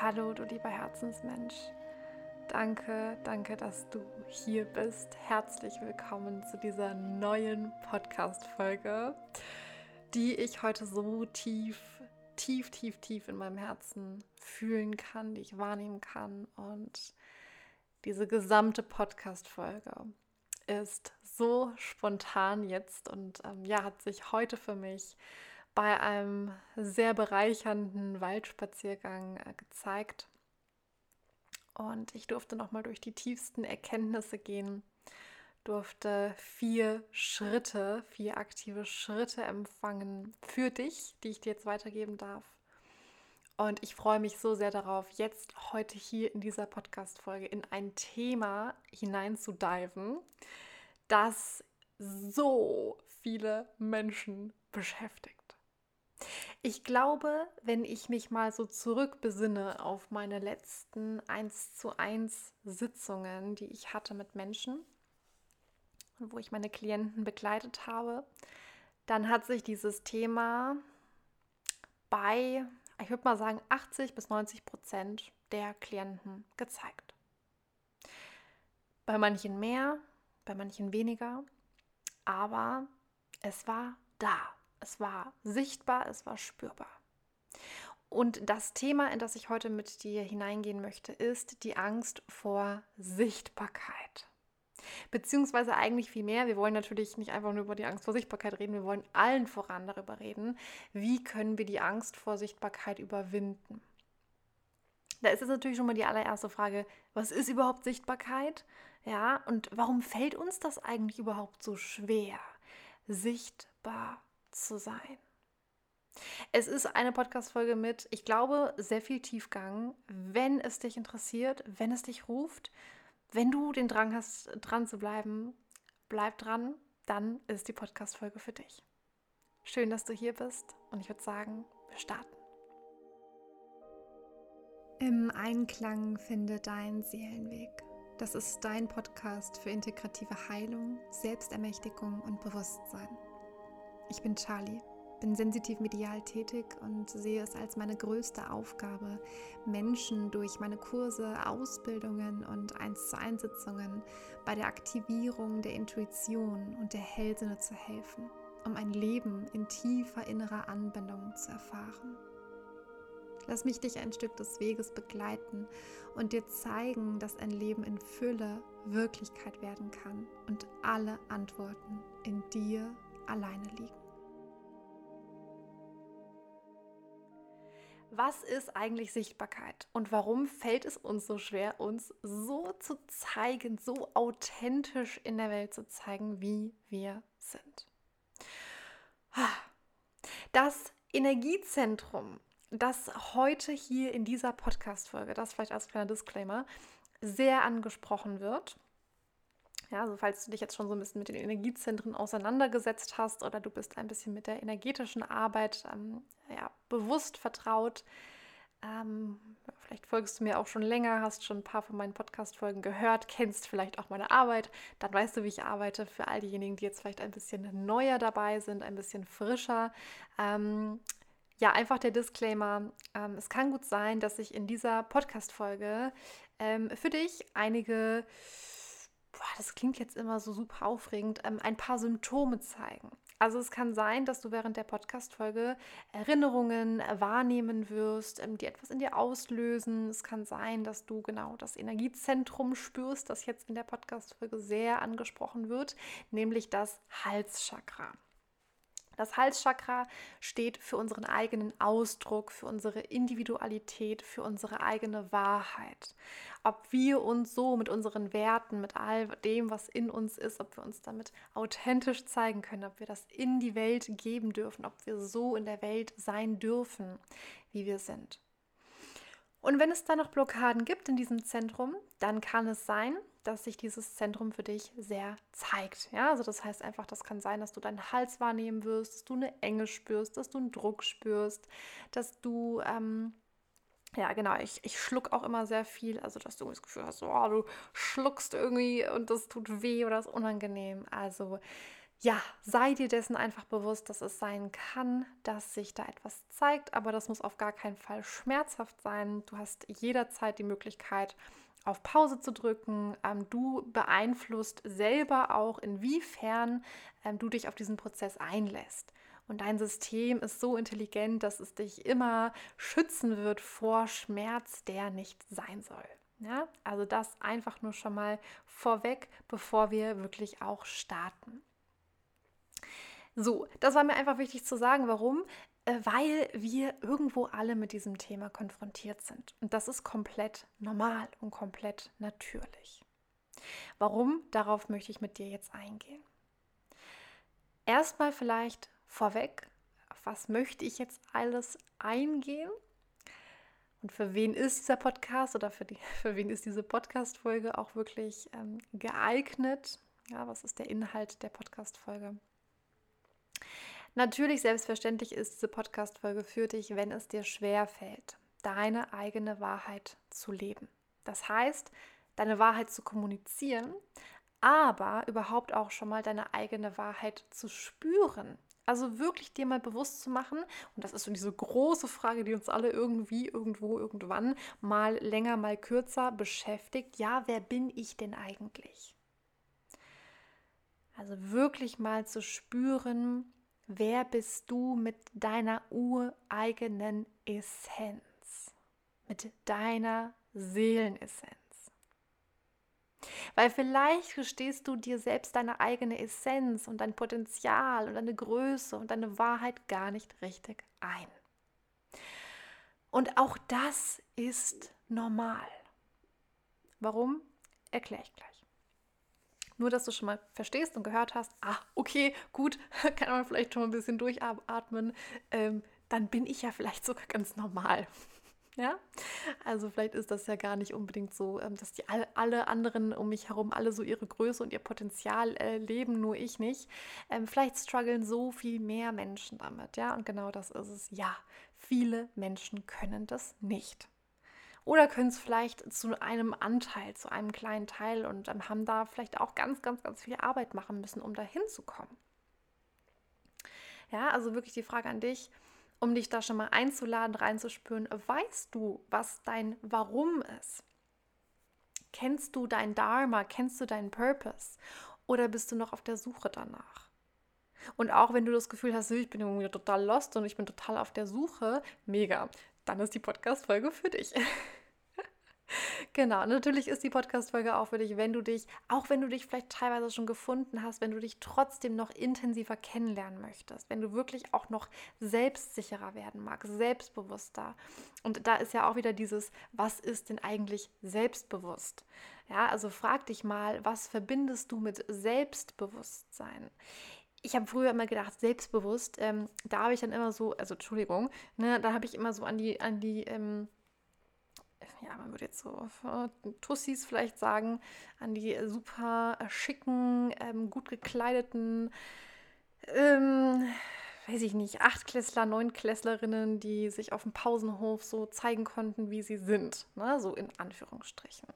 Hallo, du lieber Herzensmensch. Danke, danke, dass du hier bist. Herzlich willkommen zu dieser neuen Podcast-Folge, die ich heute so tief, tief, tief, tief in meinem Herzen fühlen kann, die ich wahrnehmen kann. Und diese gesamte Podcast-Folge ist so spontan jetzt und ähm, ja, hat sich heute für mich bei einem sehr bereichernden Waldspaziergang äh, gezeigt. Und ich durfte nochmal durch die tiefsten Erkenntnisse gehen, durfte vier Schritte, vier aktive Schritte empfangen für dich, die ich dir jetzt weitergeben darf. Und ich freue mich so sehr darauf, jetzt heute hier in dieser Podcast-Folge in ein Thema hineinzudiven, das so viele Menschen beschäftigt. Ich glaube, wenn ich mich mal so zurückbesinne auf meine letzten 1 zu 1 Sitzungen, die ich hatte mit Menschen und wo ich meine Klienten begleitet habe, dann hat sich dieses Thema bei, ich würde mal sagen, 80 bis 90 Prozent der Klienten gezeigt. Bei manchen mehr, bei manchen weniger, aber es war da. Es war sichtbar, es war spürbar. Und das Thema, in das ich heute mit dir hineingehen möchte, ist die Angst vor Sichtbarkeit. Beziehungsweise eigentlich viel mehr. Wir wollen natürlich nicht einfach nur über die Angst vor Sichtbarkeit reden, wir wollen allen voran darüber reden, wie können wir die Angst vor Sichtbarkeit überwinden. Da ist es natürlich schon mal die allererste Frage, was ist überhaupt Sichtbarkeit? Ja, und warum fällt uns das eigentlich überhaupt so schwer, sichtbar zu sein. Es ist eine Podcast-Folge mit, ich glaube, sehr viel Tiefgang. Wenn es dich interessiert, wenn es dich ruft, wenn du den Drang hast, dran zu bleiben, bleib dran, dann ist die Podcast-Folge für dich. Schön, dass du hier bist und ich würde sagen, wir starten. Im Einklang finde dein Seelenweg. Das ist dein Podcast für integrative Heilung, Selbstermächtigung und Bewusstsein. Ich bin Charlie, bin sensitiv medial tätig und sehe es als meine größte Aufgabe, Menschen durch meine Kurse, Ausbildungen und 1 zu 1 Sitzungen bei der Aktivierung der Intuition und der Hellsinne zu helfen, um ein Leben in tiefer innerer Anbindung zu erfahren. Lass mich dich ein Stück des Weges begleiten und dir zeigen, dass ein Leben in Fülle Wirklichkeit werden kann und alle Antworten in dir alleine liegen. Was ist eigentlich Sichtbarkeit und warum fällt es uns so schwer, uns so zu zeigen, so authentisch in der Welt zu zeigen, wie wir sind? Das Energiezentrum, das heute hier in dieser Podcast-Folge, das vielleicht als kleiner Disclaimer, sehr angesprochen wird, ja, also falls du dich jetzt schon so ein bisschen mit den Energiezentren auseinandergesetzt hast oder du bist ein bisschen mit der energetischen Arbeit ähm, ja, bewusst vertraut, ähm, vielleicht folgst du mir auch schon länger, hast schon ein paar von meinen Podcast-Folgen gehört, kennst vielleicht auch meine Arbeit, dann weißt du, wie ich arbeite. Für all diejenigen, die jetzt vielleicht ein bisschen neuer dabei sind, ein bisschen frischer. Ähm, ja, einfach der Disclaimer. Ähm, es kann gut sein, dass ich in dieser Podcast-Folge ähm, für dich einige boah, das klingt jetzt immer so super aufregend, ähm, ein paar Symptome zeigen. Also es kann sein, dass du während der Podcast-Folge Erinnerungen wahrnehmen wirst, ähm, die etwas in dir auslösen. Es kann sein, dass du genau das Energiezentrum spürst, das jetzt in der Podcast-Folge sehr angesprochen wird, nämlich das Halschakra. Das Halschakra steht für unseren eigenen Ausdruck, für unsere Individualität, für unsere eigene Wahrheit. Ob wir uns so mit unseren Werten, mit all dem, was in uns ist, ob wir uns damit authentisch zeigen können, ob wir das in die Welt geben dürfen, ob wir so in der Welt sein dürfen, wie wir sind. Und wenn es da noch Blockaden gibt in diesem Zentrum, dann kann es sein, dass sich dieses Zentrum für dich sehr zeigt. Ja, also das heißt einfach, das kann sein, dass du deinen Hals wahrnehmen wirst, dass du eine Enge spürst, dass du einen Druck spürst, dass du ähm, ja, genau. Ich, ich schluck auch immer sehr viel. Also, dass du das Gefühl hast, oh, du schluckst irgendwie und das tut weh oder ist unangenehm. Also, ja, sei dir dessen einfach bewusst, dass es sein kann, dass sich da etwas zeigt, aber das muss auf gar keinen Fall schmerzhaft sein. Du hast jederzeit die Möglichkeit, auf Pause zu drücken. Ähm, du beeinflusst selber auch, inwiefern ähm, du dich auf diesen Prozess einlässt. Und dein System ist so intelligent, dass es dich immer schützen wird vor Schmerz, der nicht sein soll. Ja, also das einfach nur schon mal vorweg, bevor wir wirklich auch starten. So, das war mir einfach wichtig zu sagen. Warum? Äh, weil wir irgendwo alle mit diesem Thema konfrontiert sind. Und das ist komplett normal und komplett natürlich. Warum? Darauf möchte ich mit dir jetzt eingehen. Erstmal vielleicht vorweg, auf was möchte ich jetzt alles eingehen? Und für wen ist dieser Podcast oder für, die, für wen ist diese Podcast-Folge auch wirklich ähm, geeignet? Ja, was ist der Inhalt der Podcast-Folge? Natürlich, selbstverständlich ist diese Podcast-Folge für dich, wenn es dir schwer fällt, deine eigene Wahrheit zu leben. Das heißt, deine Wahrheit zu kommunizieren, aber überhaupt auch schon mal deine eigene Wahrheit zu spüren. Also wirklich dir mal bewusst zu machen, und das ist so diese große Frage, die uns alle irgendwie, irgendwo, irgendwann mal länger, mal kürzer beschäftigt. Ja, wer bin ich denn eigentlich? Also wirklich mal zu spüren, Wer bist du mit deiner ureigenen Essenz? Mit deiner Seelenessenz? Weil vielleicht gestehst du dir selbst deine eigene Essenz und dein Potenzial und deine Größe und deine Wahrheit gar nicht richtig ein. Und auch das ist normal. Warum? Erkläre ich gleich. Nur, dass du schon mal verstehst und gehört hast, ah, okay, gut, kann man vielleicht schon mal ein bisschen durchatmen, ähm, dann bin ich ja vielleicht sogar ganz normal. Ja, also vielleicht ist das ja gar nicht unbedingt so, ähm, dass die alle, alle anderen um mich herum alle so ihre Größe und ihr Potenzial äh, leben, nur ich nicht. Ähm, vielleicht strugglen so viel mehr Menschen damit, ja, und genau das ist es. Ja, viele Menschen können das nicht oder können es vielleicht zu einem Anteil, zu einem kleinen Teil und ähm, haben da vielleicht auch ganz, ganz, ganz viel Arbeit machen müssen, um da hinzukommen. Ja, also wirklich die Frage an dich, um dich da schon mal einzuladen, reinzuspüren, weißt du, was dein Warum ist? Kennst du dein Dharma? Kennst du deinen Purpose? Oder bist du noch auf der Suche danach? Und auch wenn du das Gefühl hast, ich bin irgendwie total lost und ich bin total auf der Suche, mega, dann ist die Podcast-Folge für dich. Genau, natürlich ist die Podcast-Folge auch für dich, wenn du dich, auch wenn du dich vielleicht teilweise schon gefunden hast, wenn du dich trotzdem noch intensiver kennenlernen möchtest, wenn du wirklich auch noch selbstsicherer werden magst, selbstbewusster. Und da ist ja auch wieder dieses, was ist denn eigentlich selbstbewusst? Ja, also frag dich mal, was verbindest du mit Selbstbewusstsein? ich habe früher immer gedacht, selbstbewusst, ähm, da habe ich dann immer so, also Entschuldigung, ne, da habe ich immer so an die, an die ähm, ja, man würde jetzt so äh, Tussis vielleicht sagen, an die super äh, schicken, ähm, gut gekleideten, ähm, weiß ich nicht, Achtklässler, Neunklässlerinnen, die sich auf dem Pausenhof so zeigen konnten, wie sie sind, ne? so in Anführungsstrichen.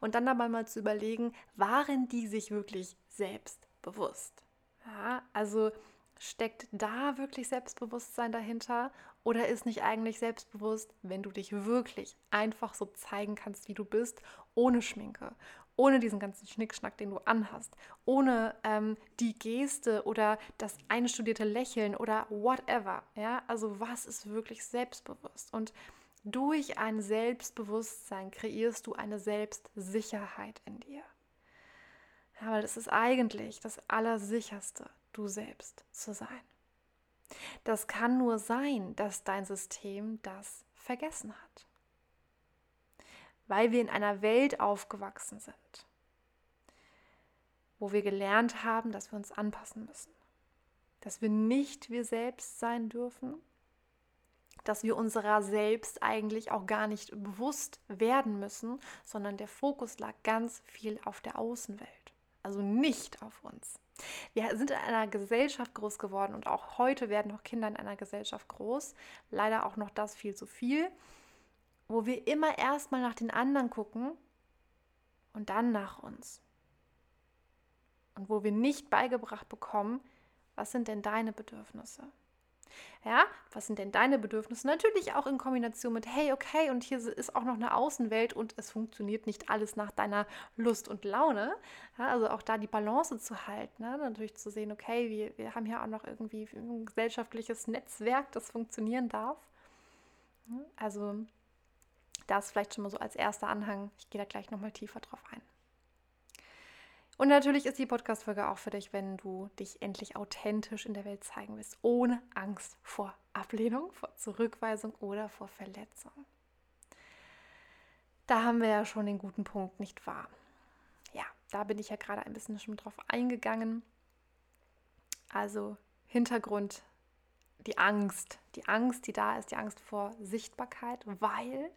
Und dann dabei mal zu überlegen, waren die sich wirklich selbst bewusst? Ja, also steckt da wirklich Selbstbewusstsein dahinter oder ist nicht eigentlich selbstbewusst, wenn du dich wirklich einfach so zeigen kannst, wie du bist, ohne Schminke, ohne diesen ganzen Schnickschnack, den du anhast, ohne ähm, die Geste oder das einstudierte Lächeln oder whatever. Ja, also was ist wirklich selbstbewusst? Und durch ein Selbstbewusstsein kreierst du eine Selbstsicherheit in dir. Ja, weil das ist eigentlich das Allersicherste, du selbst zu sein. Das kann nur sein, dass dein System das vergessen hat. Weil wir in einer Welt aufgewachsen sind, wo wir gelernt haben, dass wir uns anpassen müssen, dass wir nicht wir selbst sein dürfen, dass wir unserer selbst eigentlich auch gar nicht bewusst werden müssen, sondern der Fokus lag ganz viel auf der Außenwelt, also nicht auf uns. Wir sind in einer Gesellschaft groß geworden und auch heute werden noch Kinder in einer Gesellschaft groß. Leider auch noch das viel zu viel, wo wir immer erstmal nach den anderen gucken und dann nach uns. und wo wir nicht beigebracht bekommen, was sind denn deine Bedürfnisse? Ja, was sind denn deine Bedürfnisse? Natürlich auch in Kombination mit, hey, okay, und hier ist auch noch eine Außenwelt und es funktioniert nicht alles nach deiner Lust und Laune. Ja, also auch da die Balance zu halten. Ne? Natürlich zu sehen, okay, wir, wir haben hier auch noch irgendwie ein gesellschaftliches Netzwerk, das funktionieren darf. Also das vielleicht schon mal so als erster Anhang. Ich gehe da gleich nochmal tiefer drauf ein. Und natürlich ist die Podcast-Folge auch für dich, wenn du dich endlich authentisch in der Welt zeigen willst, ohne Angst vor Ablehnung, vor Zurückweisung oder vor Verletzung. Da haben wir ja schon den guten Punkt, nicht wahr? Ja, da bin ich ja gerade ein bisschen schon drauf eingegangen. Also Hintergrund, die Angst, die Angst, die da ist, die Angst vor Sichtbarkeit, weil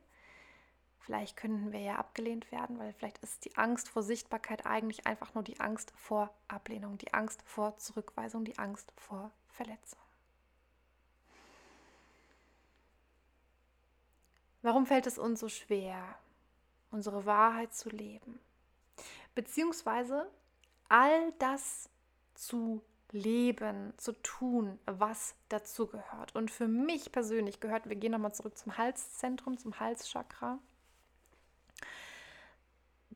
Vielleicht könnten wir ja abgelehnt werden, weil vielleicht ist die Angst vor Sichtbarkeit eigentlich einfach nur die Angst vor Ablehnung, die Angst vor Zurückweisung, die Angst vor Verletzung. Warum fällt es uns so schwer, unsere Wahrheit zu leben? Beziehungsweise all das zu leben, zu tun, was dazu gehört. Und für mich persönlich gehört, wir gehen nochmal zurück zum Halszentrum, zum Halschakra.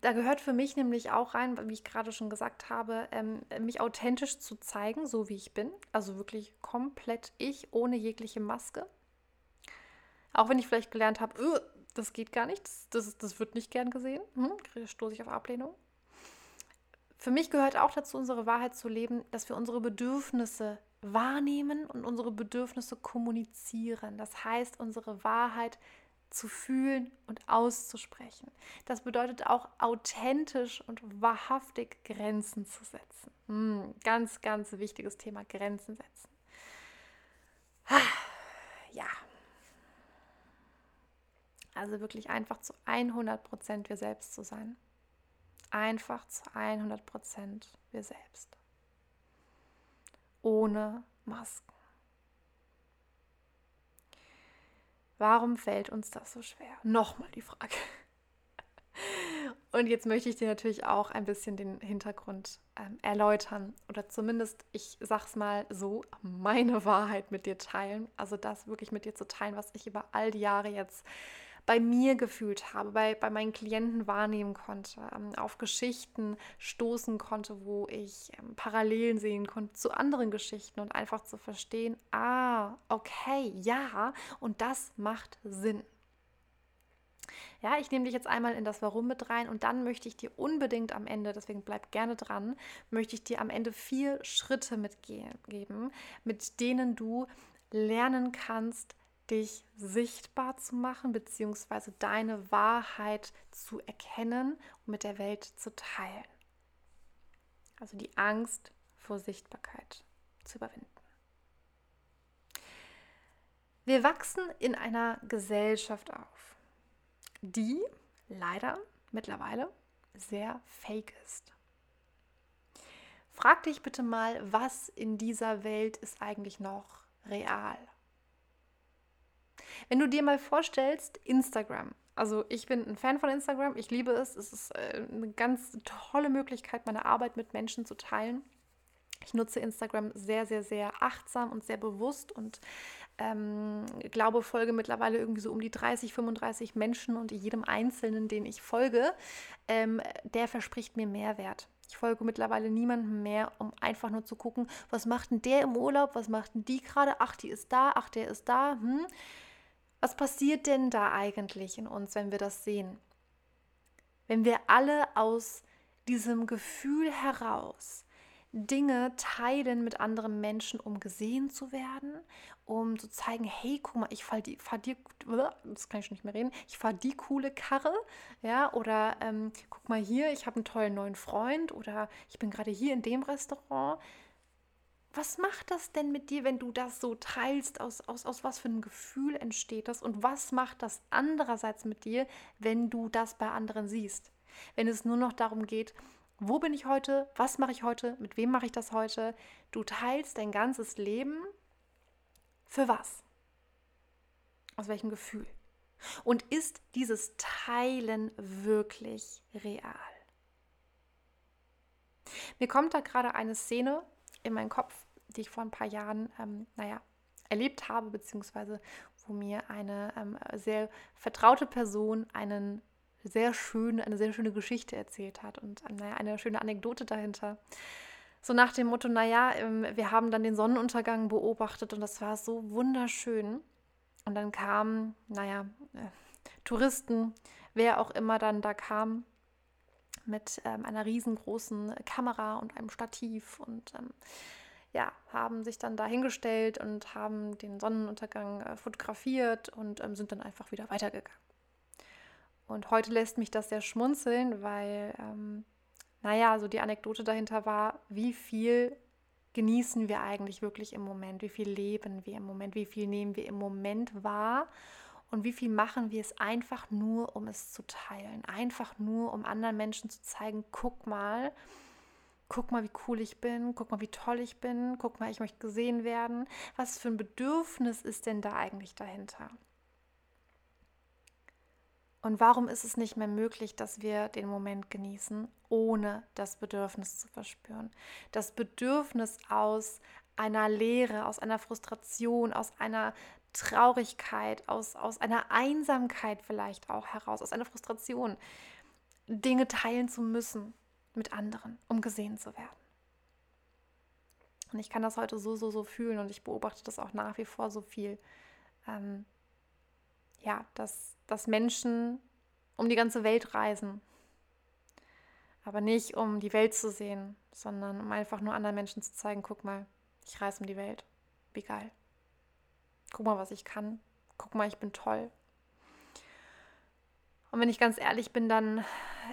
Da gehört für mich nämlich auch rein, wie ich gerade schon gesagt habe, ähm, mich authentisch zu zeigen, so wie ich bin. Also wirklich komplett ich, ohne jegliche Maske. Auch wenn ich vielleicht gelernt habe, öh, das geht gar nicht, das, das, das wird nicht gern gesehen, hm, stoße ich auf Ablehnung. Für mich gehört auch dazu, unsere Wahrheit zu leben, dass wir unsere Bedürfnisse wahrnehmen und unsere Bedürfnisse kommunizieren. Das heißt, unsere Wahrheit zu fühlen und auszusprechen. Das bedeutet auch authentisch und wahrhaftig Grenzen zu setzen. Hm, ganz, ganz wichtiges Thema, Grenzen setzen. Ja. Also wirklich einfach zu 100 Prozent wir selbst zu sein. Einfach zu 100 Prozent wir selbst. Ohne Masken. Warum fällt uns das so schwer? Nochmal die Frage. Und jetzt möchte ich dir natürlich auch ein bisschen den Hintergrund ähm, erläutern oder zumindest, ich sag's mal so, meine Wahrheit mit dir teilen. Also das wirklich mit dir zu teilen, was ich über all die Jahre jetzt bei mir gefühlt habe, bei, bei meinen Klienten wahrnehmen konnte, ähm, auf Geschichten stoßen konnte, wo ich ähm, Parallelen sehen konnte zu anderen Geschichten und einfach zu verstehen, ah, okay, ja, und das macht Sinn. Ja, ich nehme dich jetzt einmal in das Warum mit rein und dann möchte ich dir unbedingt am Ende, deswegen bleib gerne dran, möchte ich dir am Ende vier Schritte mitgeben, mit denen du lernen kannst, dich sichtbar zu machen, beziehungsweise deine Wahrheit zu erkennen und mit der Welt zu teilen. Also die Angst vor Sichtbarkeit zu überwinden. Wir wachsen in einer Gesellschaft auf, die leider mittlerweile sehr fake ist. Frag dich bitte mal, was in dieser Welt ist eigentlich noch real? Wenn du dir mal vorstellst, Instagram. Also ich bin ein Fan von Instagram, ich liebe es. Es ist äh, eine ganz tolle Möglichkeit, meine Arbeit mit Menschen zu teilen. Ich nutze Instagram sehr, sehr, sehr achtsam und sehr bewusst und ähm, glaube, folge mittlerweile irgendwie so um die 30, 35 Menschen und jedem Einzelnen, den ich folge, ähm, der verspricht mir Mehrwert. Ich folge mittlerweile niemandem mehr, um einfach nur zu gucken, was macht denn der im Urlaub, was macht denn die gerade, ach, die ist da, ach, der ist da. Hm. Was passiert denn da eigentlich in uns, wenn wir das sehen? Wenn wir alle aus diesem Gefühl heraus Dinge teilen mit anderen Menschen, um gesehen zu werden, um zu zeigen, hey, guck mal, ich fahre die, fahr die, das kann ich schon nicht mehr reden, ich fahre die coole Karre, ja, oder ähm, guck mal hier, ich habe einen tollen neuen Freund oder ich bin gerade hier in dem Restaurant was macht das denn mit dir, wenn du das so teilst? Aus, aus, aus was für einem Gefühl entsteht das? Und was macht das andererseits mit dir, wenn du das bei anderen siehst? Wenn es nur noch darum geht, wo bin ich heute? Was mache ich heute? Mit wem mache ich das heute? Du teilst dein ganzes Leben für was? Aus welchem Gefühl? Und ist dieses Teilen wirklich real? Mir kommt da gerade eine Szene in meinen Kopf, die ich vor ein paar Jahren, ähm, naja, erlebt habe, beziehungsweise wo mir eine ähm, sehr vertraute Person einen sehr schöne, eine sehr schöne Geschichte erzählt hat und ähm, naja, eine schöne Anekdote dahinter. So nach dem Motto, naja, ähm, wir haben dann den Sonnenuntergang beobachtet und das war so wunderschön. Und dann kamen, naja, äh, Touristen, wer auch immer dann da kam, mit ähm, einer riesengroßen Kamera und einem Stativ und ähm, ja, haben sich dann dahingestellt und haben den Sonnenuntergang äh, fotografiert und ähm, sind dann einfach wieder weitergegangen. Und heute lässt mich das sehr schmunzeln, weil, ähm, naja, so die Anekdote dahinter war, wie viel genießen wir eigentlich wirklich im Moment, wie viel leben wir im Moment, wie viel nehmen wir im Moment wahr? Und wie viel machen wir es einfach nur, um es zu teilen, einfach nur, um anderen Menschen zu zeigen, guck mal, guck mal, wie cool ich bin, guck mal, wie toll ich bin, guck mal, ich möchte gesehen werden. Was für ein Bedürfnis ist denn da eigentlich dahinter? Und warum ist es nicht mehr möglich, dass wir den Moment genießen, ohne das Bedürfnis zu verspüren? Das Bedürfnis aus einer Leere, aus einer Frustration, aus einer Traurigkeit, aus, aus einer Einsamkeit vielleicht auch heraus, aus einer Frustration, Dinge teilen zu müssen, mit anderen, um gesehen zu werden. Und ich kann das heute so, so, so fühlen und ich beobachte das auch nach wie vor so viel. Ähm, ja, dass, dass Menschen um die ganze Welt reisen. Aber nicht um die Welt zu sehen, sondern um einfach nur anderen Menschen zu zeigen, guck mal, ich reise um die Welt. Wie geil. Guck mal, was ich kann. Guck mal, ich bin toll. Und wenn ich ganz ehrlich bin, dann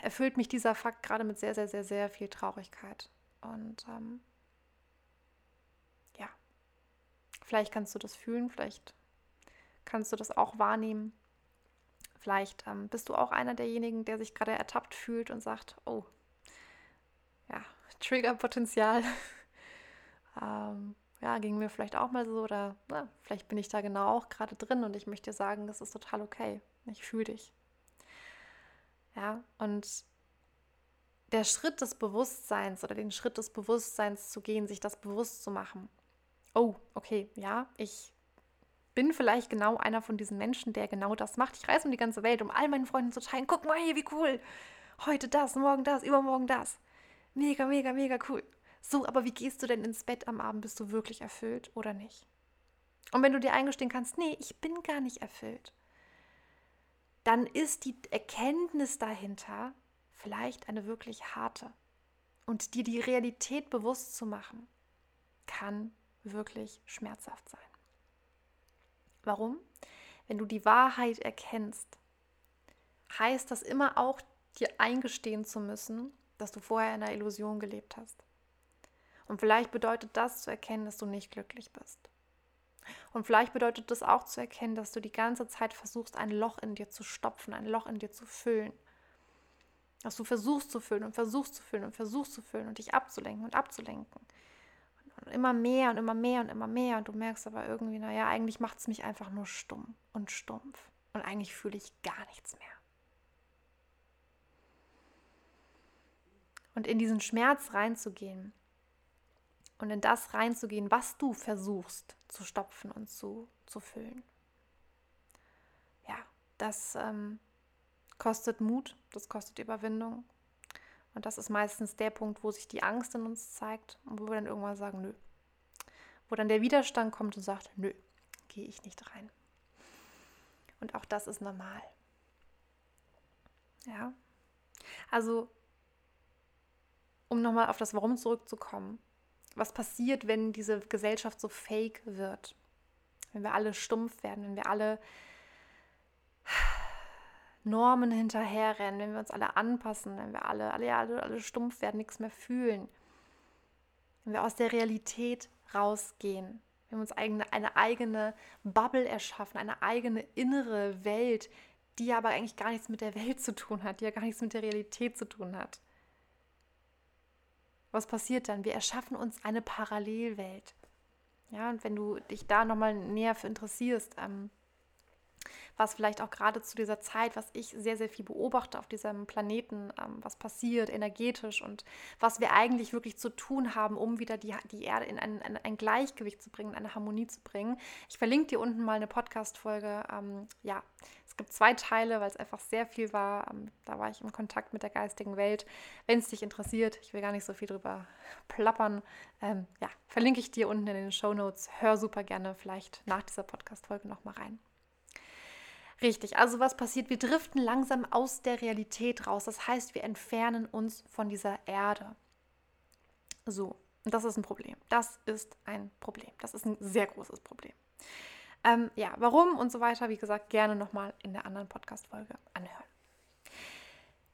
erfüllt mich dieser Fakt gerade mit sehr, sehr, sehr, sehr viel Traurigkeit. Und ähm, ja, vielleicht kannst du das fühlen, vielleicht kannst du das auch wahrnehmen. Vielleicht ähm, bist du auch einer derjenigen, der sich gerade ertappt fühlt und sagt, oh, ja, Triggerpotenzial. ähm, ja, ging mir vielleicht auch mal so oder na, vielleicht bin ich da genau auch gerade drin und ich möchte dir sagen, das ist total okay. Ich fühle dich. Ja, und der Schritt des Bewusstseins oder den Schritt des Bewusstseins zu gehen, sich das bewusst zu machen. Oh, okay, ja, ich bin vielleicht genau einer von diesen Menschen, der genau das macht. Ich reise um die ganze Welt, um all meinen Freunden zu teilen. Guck mal hier, wie cool. Heute das, morgen das, übermorgen das. Mega, mega, mega cool. So, aber wie gehst du denn ins Bett am Abend? Bist du wirklich erfüllt oder nicht? Und wenn du dir eingestehen kannst, nee, ich bin gar nicht erfüllt, dann ist die Erkenntnis dahinter vielleicht eine wirklich harte. Und dir die Realität bewusst zu machen, kann wirklich schmerzhaft sein. Warum? Wenn du die Wahrheit erkennst, heißt das immer auch, dir eingestehen zu müssen, dass du vorher in einer Illusion gelebt hast. Und vielleicht bedeutet das zu erkennen, dass du nicht glücklich bist. Und vielleicht bedeutet das auch zu erkennen, dass du die ganze Zeit versuchst, ein Loch in dir zu stopfen, ein Loch in dir zu füllen. Dass du versuchst zu füllen und versuchst zu füllen und versuchst zu füllen und dich abzulenken und abzulenken. Und immer mehr und immer mehr und immer mehr. Und du merkst aber irgendwie, naja, eigentlich macht es mich einfach nur stumm und stumpf. Und eigentlich fühle ich gar nichts mehr. Und in diesen Schmerz reinzugehen, und in das reinzugehen, was du versuchst zu stopfen und zu, zu füllen. Ja, das ähm, kostet Mut, das kostet Überwindung. Und das ist meistens der Punkt, wo sich die Angst in uns zeigt und wo wir dann irgendwann sagen, nö. Wo dann der Widerstand kommt und sagt, nö, gehe ich nicht rein. Und auch das ist normal. Ja. Also, um nochmal auf das Warum zurückzukommen was passiert, wenn diese Gesellschaft so fake wird. Wenn wir alle stumpf werden, wenn wir alle Normen hinterherrennen, wenn wir uns alle anpassen, wenn wir alle, alle, alle, alle stumpf werden, nichts mehr fühlen. Wenn wir aus der Realität rausgehen, wenn wir uns eigene, eine eigene Bubble erschaffen, eine eigene innere Welt, die aber eigentlich gar nichts mit der Welt zu tun hat, die ja gar nichts mit der Realität zu tun hat. Was passiert dann? Wir erschaffen uns eine Parallelwelt. Ja, und wenn du dich da nochmal näher für interessierst, ähm, was vielleicht auch gerade zu dieser Zeit, was ich sehr, sehr viel beobachte auf diesem Planeten, ähm, was passiert energetisch und was wir eigentlich wirklich zu tun haben, um wieder die, die Erde in ein, ein, ein Gleichgewicht zu bringen, eine Harmonie zu bringen. Ich verlinke dir unten mal eine Podcast-Folge. Ähm, ja, es gibt zwei Teile, weil es einfach sehr viel war. Ähm, da war ich im Kontakt mit der geistigen Welt. Wenn es dich interessiert, ich will gar nicht so viel drüber plappern, ähm, ja, verlinke ich dir unten in den Show Notes. Hör super gerne vielleicht nach dieser Podcast-Folge nochmal rein. Richtig, also was passiert? Wir driften langsam aus der Realität raus. Das heißt, wir entfernen uns von dieser Erde. So, das ist ein Problem. Das ist ein Problem. Das ist ein sehr großes Problem. Ähm, ja, warum und so weiter, wie gesagt, gerne nochmal in der anderen Podcast-Folge anhören.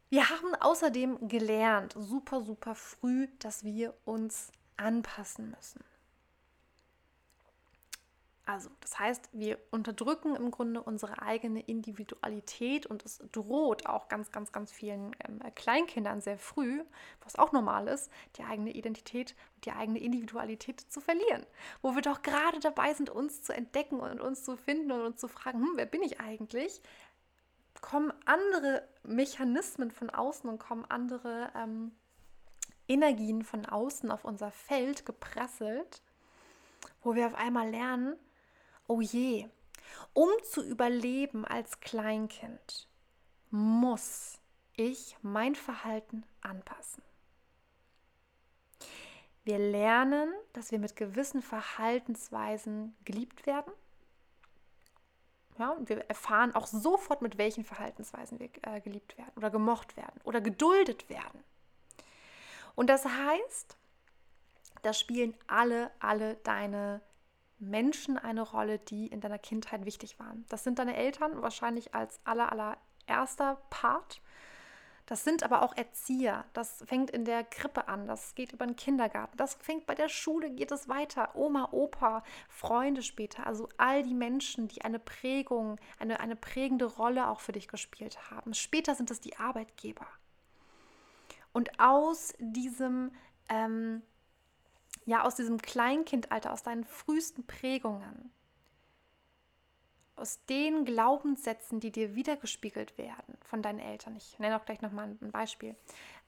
Wir haben außerdem gelernt, super, super früh, dass wir uns anpassen müssen. Also, das heißt, wir unterdrücken im Grunde unsere eigene Individualität und es droht auch ganz, ganz, ganz vielen ähm, Kleinkindern sehr früh, was auch normal ist, die eigene Identität und die eigene Individualität zu verlieren. Wo wir doch gerade dabei sind, uns zu entdecken und uns zu finden und uns zu fragen, hm, wer bin ich eigentlich? Kommen andere Mechanismen von außen und kommen andere ähm, Energien von außen auf unser Feld gepresselt, wo wir auf einmal lernen, oh je, um zu überleben als Kleinkind, muss ich mein Verhalten anpassen. Wir lernen, dass wir mit gewissen Verhaltensweisen geliebt werden. Ja, und wir erfahren auch sofort, mit welchen Verhaltensweisen wir äh, geliebt werden oder gemocht werden oder geduldet werden. Und das heißt, da spielen alle, alle deine Menschen eine Rolle, die in deiner Kindheit wichtig waren. Das sind deine Eltern wahrscheinlich als aller, allererster Part. Das sind aber auch Erzieher. Das fängt in der Krippe an. Das geht über den Kindergarten. Das fängt bei der Schule, geht es weiter. Oma, Opa, Freunde später. Also all die Menschen, die eine Prägung, eine, eine prägende Rolle auch für dich gespielt haben. Später sind es die Arbeitgeber. Und aus diesem ähm, ja aus diesem Kleinkindalter, aus deinen frühesten Prägungen, aus den Glaubenssätzen, die dir wiedergespiegelt werden von deinen Eltern, ich nenne auch gleich nochmal ein Beispiel,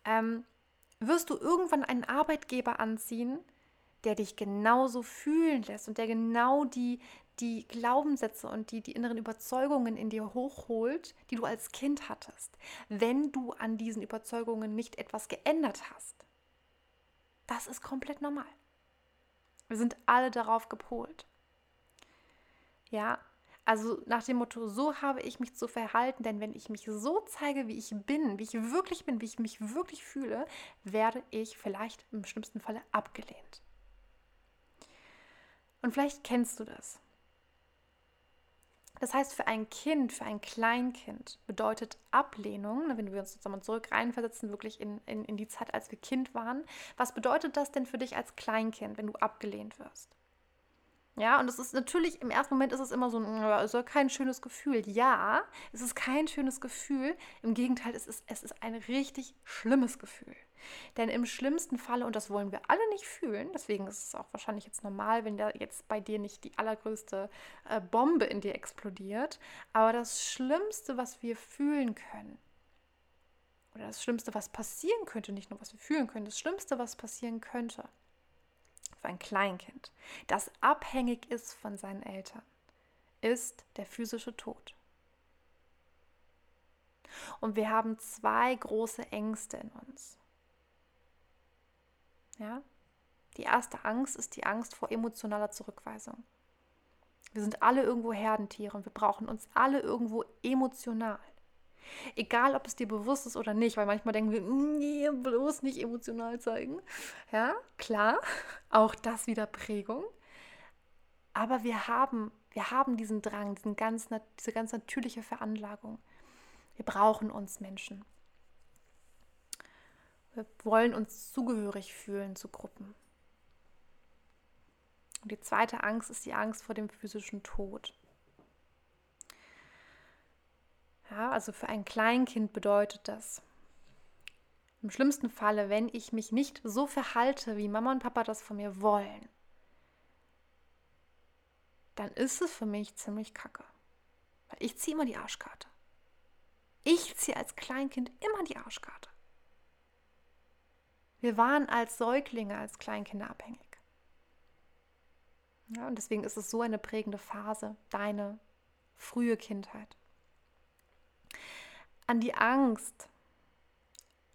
ähm, wirst du irgendwann einen Arbeitgeber anziehen, der dich genauso fühlen lässt und der genau die, die Glaubenssätze und die, die inneren Überzeugungen in dir hochholt, die du als Kind hattest, wenn du an diesen Überzeugungen nicht etwas geändert hast. Das ist komplett normal. Wir sind alle darauf gepolt. Ja, also nach dem Motto, so habe ich mich zu verhalten, denn wenn ich mich so zeige, wie ich bin, wie ich wirklich bin, wie ich mich wirklich fühle, werde ich vielleicht im schlimmsten Falle abgelehnt. Und vielleicht kennst du das. Das heißt, für ein Kind, für ein Kleinkind bedeutet Ablehnung, ne, wenn wir uns zusammen zurück reinversetzen, wirklich in, in, in die Zeit, als wir Kind waren, was bedeutet das denn für dich als Kleinkind, wenn du abgelehnt wirst? Ja, und es ist natürlich, im ersten Moment ist es immer so, es ist kein schönes Gefühl. Ja, es ist kein schönes Gefühl. Im Gegenteil, es ist, es ist ein richtig schlimmes Gefühl. Denn im schlimmsten Falle, und das wollen wir alle nicht fühlen, deswegen ist es auch wahrscheinlich jetzt normal, wenn da jetzt bei dir nicht die allergrößte äh, Bombe in dir explodiert, aber das Schlimmste, was wir fühlen können, oder das Schlimmste, was passieren könnte, nicht nur was wir fühlen können, das Schlimmste, was passieren könnte, für ein Kleinkind, das abhängig ist von seinen Eltern, ist der physische Tod. Und wir haben zwei große Ängste in uns. Ja? Die erste Angst ist die Angst vor emotionaler Zurückweisung. Wir sind alle irgendwo Herdentiere und wir brauchen uns alle irgendwo emotional. Egal, ob es dir bewusst ist oder nicht, weil manchmal denken wir, nee, bloß nicht emotional zeigen. Ja, klar, auch das wieder Prägung. Aber wir haben, wir haben diesen Drang, diesen ganz, diese ganz natürliche Veranlagung. Wir brauchen uns Menschen. Wir wollen uns zugehörig fühlen zu Gruppen. Und die zweite Angst ist die Angst vor dem physischen Tod. Ja, also für ein Kleinkind bedeutet das im schlimmsten Falle, wenn ich mich nicht so verhalte, wie Mama und Papa das von mir wollen, dann ist es für mich ziemlich kacke. Weil ich ziehe immer die Arschkarte. Ich ziehe als Kleinkind immer die Arschkarte. Wir waren als Säuglinge, als Kleinkinder abhängig. Ja, und deswegen ist es so eine prägende Phase, deine frühe Kindheit. An die Angst,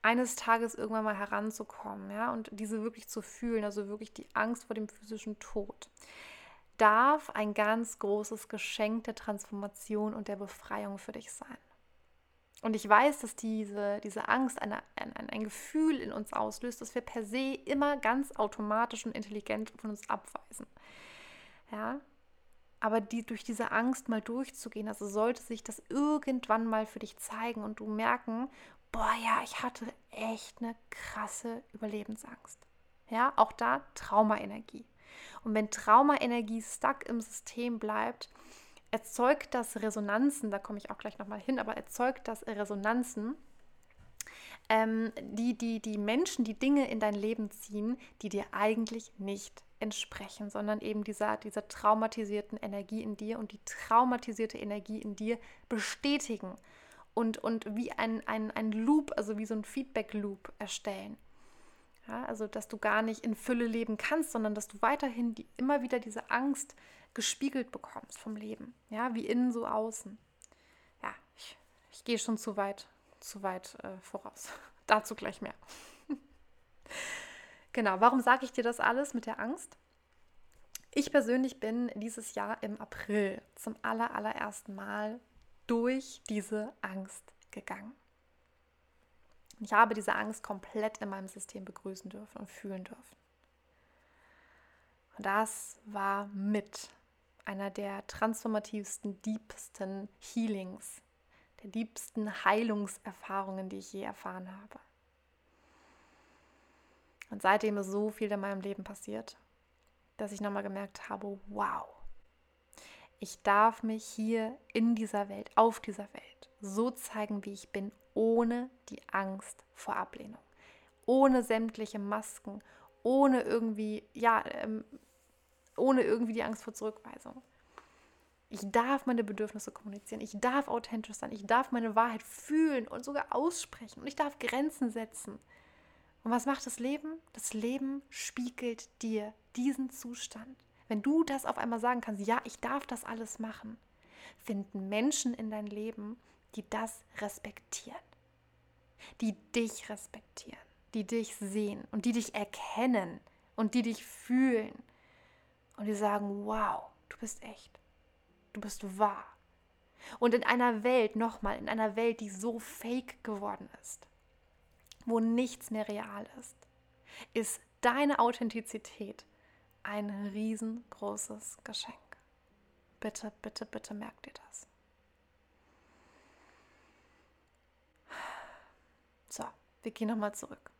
eines Tages irgendwann mal heranzukommen, ja, und diese wirklich zu fühlen, also wirklich die Angst vor dem physischen Tod, darf ein ganz großes Geschenk der Transformation und der Befreiung für dich sein. Und ich weiß, dass diese, diese Angst eine, ein, ein Gefühl in uns auslöst, das wir per se immer ganz automatisch und intelligent von uns abweisen. Ja, aber die, durch diese Angst mal durchzugehen, also sollte sich das irgendwann mal für dich zeigen und du merken, boah, ja, ich hatte echt eine krasse Überlebensangst. Ja, auch da Traumaenergie. Und wenn Traumaenergie stuck im System bleibt, erzeugt das Resonanzen, da komme ich auch gleich nochmal hin, aber erzeugt das Resonanzen, ähm, die, die die Menschen, die Dinge in dein Leben ziehen, die dir eigentlich nicht entsprechen, sondern eben dieser, dieser traumatisierten Energie in dir und die traumatisierte Energie in dir bestätigen und, und wie ein, ein, ein Loop, also wie so ein Feedback-Loop erstellen. Ja, also, dass du gar nicht in Fülle leben kannst, sondern dass du weiterhin die, immer wieder diese Angst gespiegelt bekommst vom Leben. Ja, wie innen so außen. Ja, ich, ich gehe schon zu weit, zu weit äh, voraus. Dazu gleich mehr. genau, warum sage ich dir das alles mit der Angst? Ich persönlich bin dieses Jahr im April zum aller, allerersten Mal durch diese Angst gegangen. Ich habe diese Angst komplett in meinem System begrüßen dürfen und fühlen dürfen. Und das war mit einer der transformativsten, diebsten Healings, der diebsten Heilungserfahrungen, die ich je erfahren habe. Und seitdem ist so viel in meinem Leben passiert, dass ich nochmal gemerkt habe, wow, ich darf mich hier in dieser Welt, auf dieser Welt, so zeigen, wie ich bin, ohne die Angst vor Ablehnung, ohne sämtliche Masken, ohne irgendwie, ja, ähm, ohne irgendwie die Angst vor Zurückweisung. Ich darf meine Bedürfnisse kommunizieren, ich darf authentisch sein, ich darf meine Wahrheit fühlen und sogar aussprechen und ich darf Grenzen setzen. Und was macht das Leben? Das Leben spiegelt dir diesen Zustand. Wenn du das auf einmal sagen kannst, ja, ich darf das alles machen, finden Menschen in dein Leben, die das respektieren, die dich respektieren, die dich sehen und die dich erkennen und die dich fühlen und die sagen, wow, du bist echt, du bist wahr. Und in einer Welt, nochmal, in einer Welt, die so fake geworden ist, wo nichts mehr real ist, ist deine Authentizität ein riesengroßes Geschenk. Bitte, bitte, bitte merkt ihr das. So, wir gehen nochmal zurück.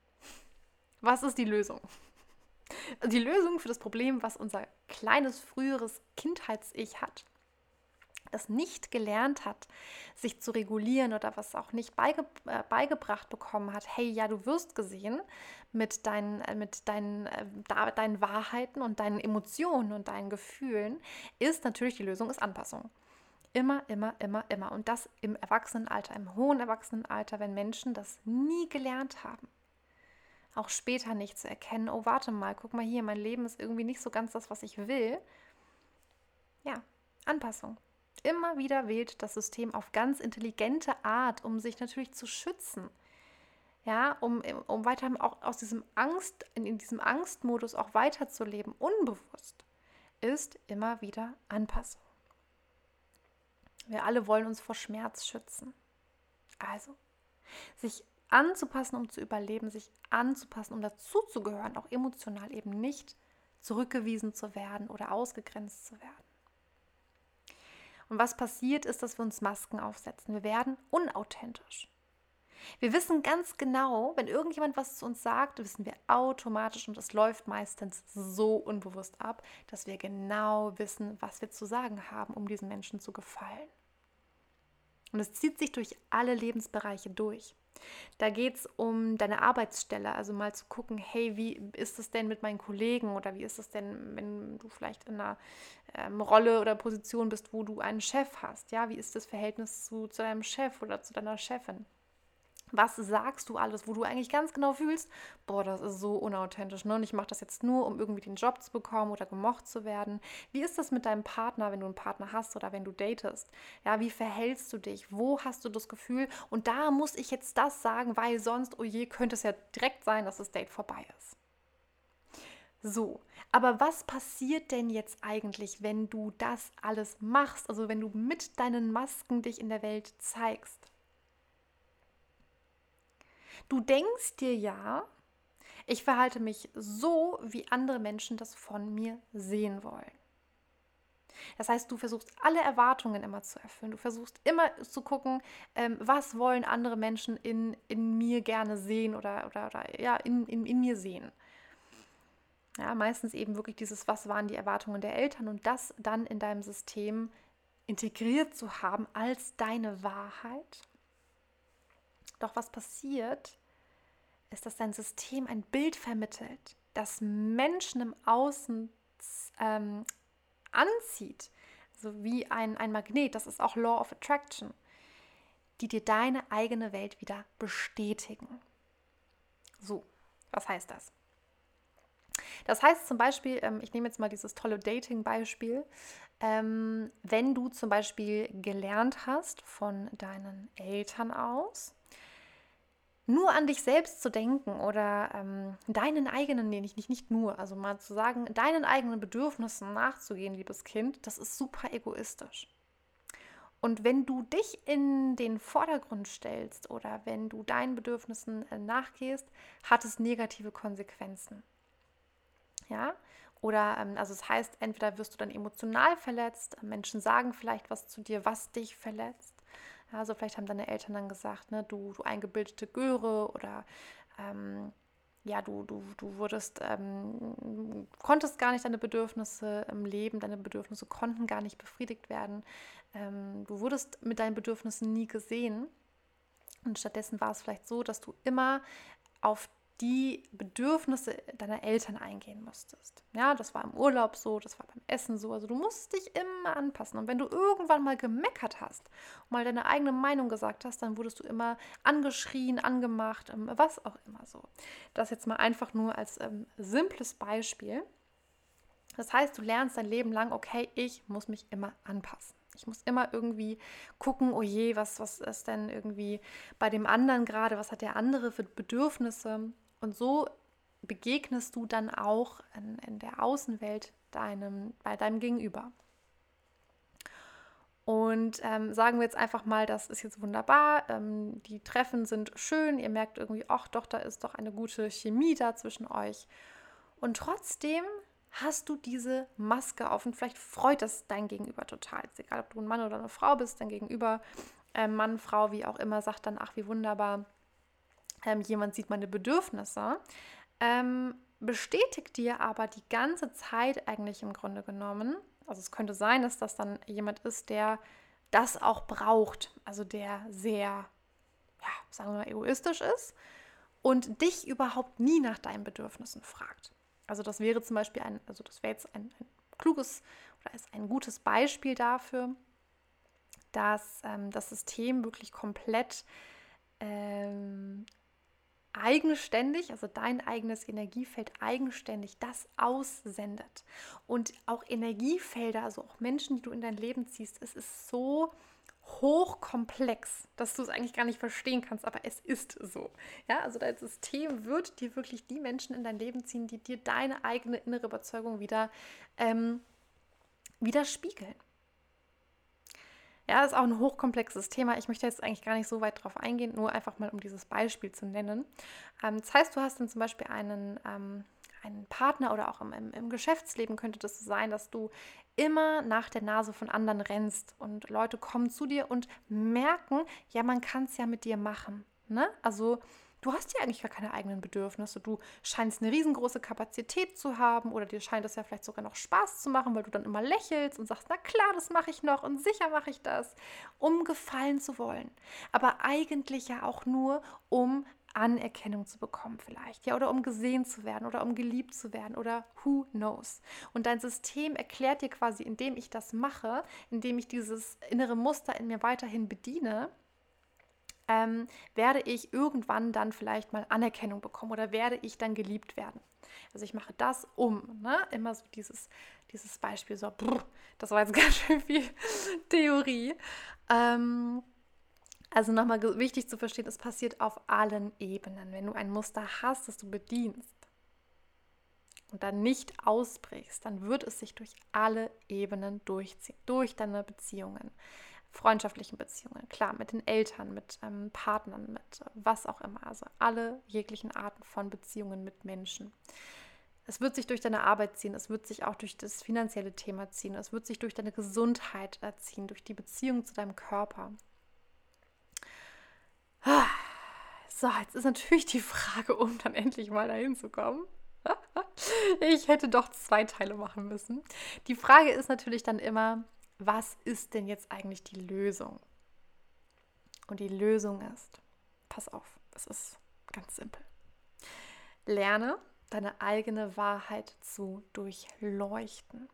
Was ist die Lösung? Die Lösung für das Problem, was unser kleines früheres Kindheits-Ich hat, das nicht gelernt hat, sich zu regulieren oder was auch nicht beige, äh, beigebracht bekommen hat, hey, ja, du wirst gesehen mit deinen, äh, mit deinen, äh, da, deinen Wahrheiten und deinen Emotionen und deinen Gefühlen, ist natürlich die Lösung ist Anpassung. Immer, immer, immer, immer. Und das im Erwachsenenalter, im hohen Erwachsenenalter, wenn Menschen das nie gelernt haben. Auch später nicht zu erkennen, oh, warte mal, guck mal hier, mein Leben ist irgendwie nicht so ganz das, was ich will. Ja, Anpassung. Immer wieder wählt das System auf ganz intelligente Art, um sich natürlich zu schützen. Ja, um, um weiter auch aus diesem Angst, in, in diesem Angstmodus auch weiterzuleben, unbewusst, ist immer wieder Anpassung. Wir alle wollen uns vor Schmerz schützen. Also, sich anzupassen, um zu überleben, sich anzupassen, um dazuzugehören, auch emotional eben nicht zurückgewiesen zu werden oder ausgegrenzt zu werden. Und was passiert ist, dass wir uns Masken aufsetzen. Wir werden unauthentisch. Wir wissen ganz genau, wenn irgendjemand was zu uns sagt, wissen wir automatisch und es läuft meistens so unbewusst ab, dass wir genau wissen, was wir zu sagen haben, um diesen Menschen zu gefallen. Und es zieht sich durch alle Lebensbereiche durch. Da geht es um deine Arbeitsstelle, also mal zu gucken, hey, wie ist es denn mit meinen Kollegen oder wie ist es denn, wenn du vielleicht in einer ähm, Rolle oder Position bist, wo du einen Chef hast? Ja, wie ist das Verhältnis zu, zu deinem Chef oder zu deiner Chefin? Was sagst du alles, wo du eigentlich ganz genau fühlst, boah, das ist so unauthentisch, ne? Und ich mache das jetzt nur, um irgendwie den Job zu bekommen oder gemocht zu werden. Wie ist das mit deinem Partner, wenn du einen Partner hast oder wenn du datest? Ja, wie verhältst du dich? Wo hast du das Gefühl? Und da muss ich jetzt das sagen, weil sonst, oh je, könnte es ja direkt sein, dass das Date vorbei ist. So, aber was passiert denn jetzt eigentlich, wenn du das alles machst? Also wenn du mit deinen Masken dich in der Welt zeigst? Du denkst dir ja, ich verhalte mich so, wie andere Menschen das von mir sehen wollen. Das heißt, du versuchst alle Erwartungen immer zu erfüllen. Du versuchst immer zu gucken, ähm, was wollen andere Menschen in, in mir gerne sehen oder, oder, oder ja, in, in, in mir sehen. Ja, meistens eben wirklich dieses, was waren die Erwartungen der Eltern und das dann in deinem System integriert zu haben als deine Wahrheit doch was passiert, ist, dass dein System ein Bild vermittelt, das Menschen im Außen ähm, anzieht, also wie ein, ein Magnet, das ist auch Law of Attraction, die dir deine eigene Welt wieder bestätigen. So, was heißt das? Das heißt zum Beispiel, ähm, ich nehme jetzt mal dieses tolle Dating-Beispiel, ähm, wenn du zum Beispiel gelernt hast von deinen Eltern aus, nur an dich selbst zu denken oder ähm, deinen eigenen, nee, nicht, nicht nur, also mal zu sagen, deinen eigenen Bedürfnissen nachzugehen, liebes Kind, das ist super egoistisch. Und wenn du dich in den Vordergrund stellst oder wenn du deinen Bedürfnissen äh, nachgehst, hat es negative Konsequenzen. Ja, oder ähm, also es das heißt, entweder wirst du dann emotional verletzt, Menschen sagen vielleicht was zu dir, was dich verletzt also vielleicht haben deine Eltern dann gesagt, ne, du, du eingebildete Göre oder ähm, ja, du, du, du wurdest, ähm, konntest gar nicht deine Bedürfnisse im Leben, deine Bedürfnisse konnten gar nicht befriedigt werden. Ähm, du wurdest mit deinen Bedürfnissen nie gesehen. Und stattdessen war es vielleicht so, dass du immer auf die Bedürfnisse deiner Eltern eingehen musstest. Ja, das war im Urlaub so, das war beim Essen so. Also du musst dich immer anpassen. Und wenn du irgendwann mal gemeckert hast mal deine eigene Meinung gesagt hast, dann wurdest du immer angeschrien, angemacht, ähm, was auch immer so. Das jetzt mal einfach nur als ähm, simples Beispiel. Das heißt, du lernst dein Leben lang, okay, ich muss mich immer anpassen. Ich muss immer irgendwie gucken, oh je, was, was ist denn irgendwie bei dem anderen gerade, was hat der andere für Bedürfnisse? Und so begegnest du dann auch in, in der Außenwelt deinem, bei deinem Gegenüber. Und ähm, sagen wir jetzt einfach mal, das ist jetzt wunderbar, ähm, die Treffen sind schön, ihr merkt irgendwie, ach doch, da ist doch eine gute Chemie da zwischen euch. Und trotzdem hast du diese Maske auf und vielleicht freut das dein Gegenüber total. Ist egal, ob du ein Mann oder eine Frau bist, dein Gegenüber, äh, Mann, Frau, wie auch immer, sagt dann, ach wie wunderbar, ähm, jemand sieht meine Bedürfnisse, ähm, bestätigt dir aber die ganze Zeit eigentlich im Grunde genommen, also es könnte sein, dass das dann jemand ist, der das auch braucht, also der sehr, ja, sagen wir mal, egoistisch ist und dich überhaupt nie nach deinen Bedürfnissen fragt. Also das wäre zum Beispiel ein, also das wäre jetzt ein, ein kluges oder ist ein gutes Beispiel dafür, dass ähm, das System wirklich komplett ähm, eigenständig, also dein eigenes Energiefeld eigenständig das aussendet. Und auch Energiefelder, also auch Menschen, die du in dein Leben ziehst, es ist so hochkomplex, dass du es eigentlich gar nicht verstehen kannst, aber es ist so. Ja, also dein System wird dir wirklich die Menschen in dein Leben ziehen, die dir deine eigene innere Überzeugung wieder ähm, widerspiegeln. Ja, ist auch ein hochkomplexes Thema. Ich möchte jetzt eigentlich gar nicht so weit drauf eingehen, nur einfach mal um dieses Beispiel zu nennen. Ähm, das heißt, du hast dann zum Beispiel einen, ähm, einen Partner oder auch im, im, im Geschäftsleben könnte das so sein, dass du immer nach der Nase von anderen rennst und Leute kommen zu dir und merken, ja, man kann es ja mit dir machen. Ne? Also Du hast ja eigentlich gar keine eigenen Bedürfnisse. Du scheinst eine riesengroße Kapazität zu haben oder dir scheint es ja vielleicht sogar noch Spaß zu machen, weil du dann immer lächelst und sagst, na klar, das mache ich noch und sicher mache ich das, um gefallen zu wollen. Aber eigentlich ja auch nur, um Anerkennung zu bekommen vielleicht, ja, oder um gesehen zu werden oder um geliebt zu werden oder who knows. Und dein System erklärt dir quasi, indem ich das mache, indem ich dieses innere Muster in mir weiterhin bediene, ähm, werde ich irgendwann dann vielleicht mal Anerkennung bekommen oder werde ich dann geliebt werden. Also ich mache das um, ne? immer so dieses, dieses Beispiel, so, brr, das war jetzt ganz schön viel Theorie. Ähm, also nochmal wichtig zu verstehen, es passiert auf allen Ebenen. Wenn du ein Muster hast, das du bedienst und dann nicht ausbrichst, dann wird es sich durch alle Ebenen durchziehen, durch deine Beziehungen freundschaftlichen Beziehungen, klar, mit den Eltern, mit ähm, Partnern, mit äh, was auch immer. Also alle jeglichen Arten von Beziehungen mit Menschen. Es wird sich durch deine Arbeit ziehen, es wird sich auch durch das finanzielle Thema ziehen, es wird sich durch deine Gesundheit ziehen, durch die Beziehung zu deinem Körper. So, jetzt ist natürlich die Frage, um dann endlich mal dahin zu kommen. Ich hätte doch zwei Teile machen müssen. Die Frage ist natürlich dann immer, was ist denn jetzt eigentlich die Lösung? Und die Lösung ist, pass auf, es ist ganz simpel. Lerne deine eigene Wahrheit zu durchleuchten,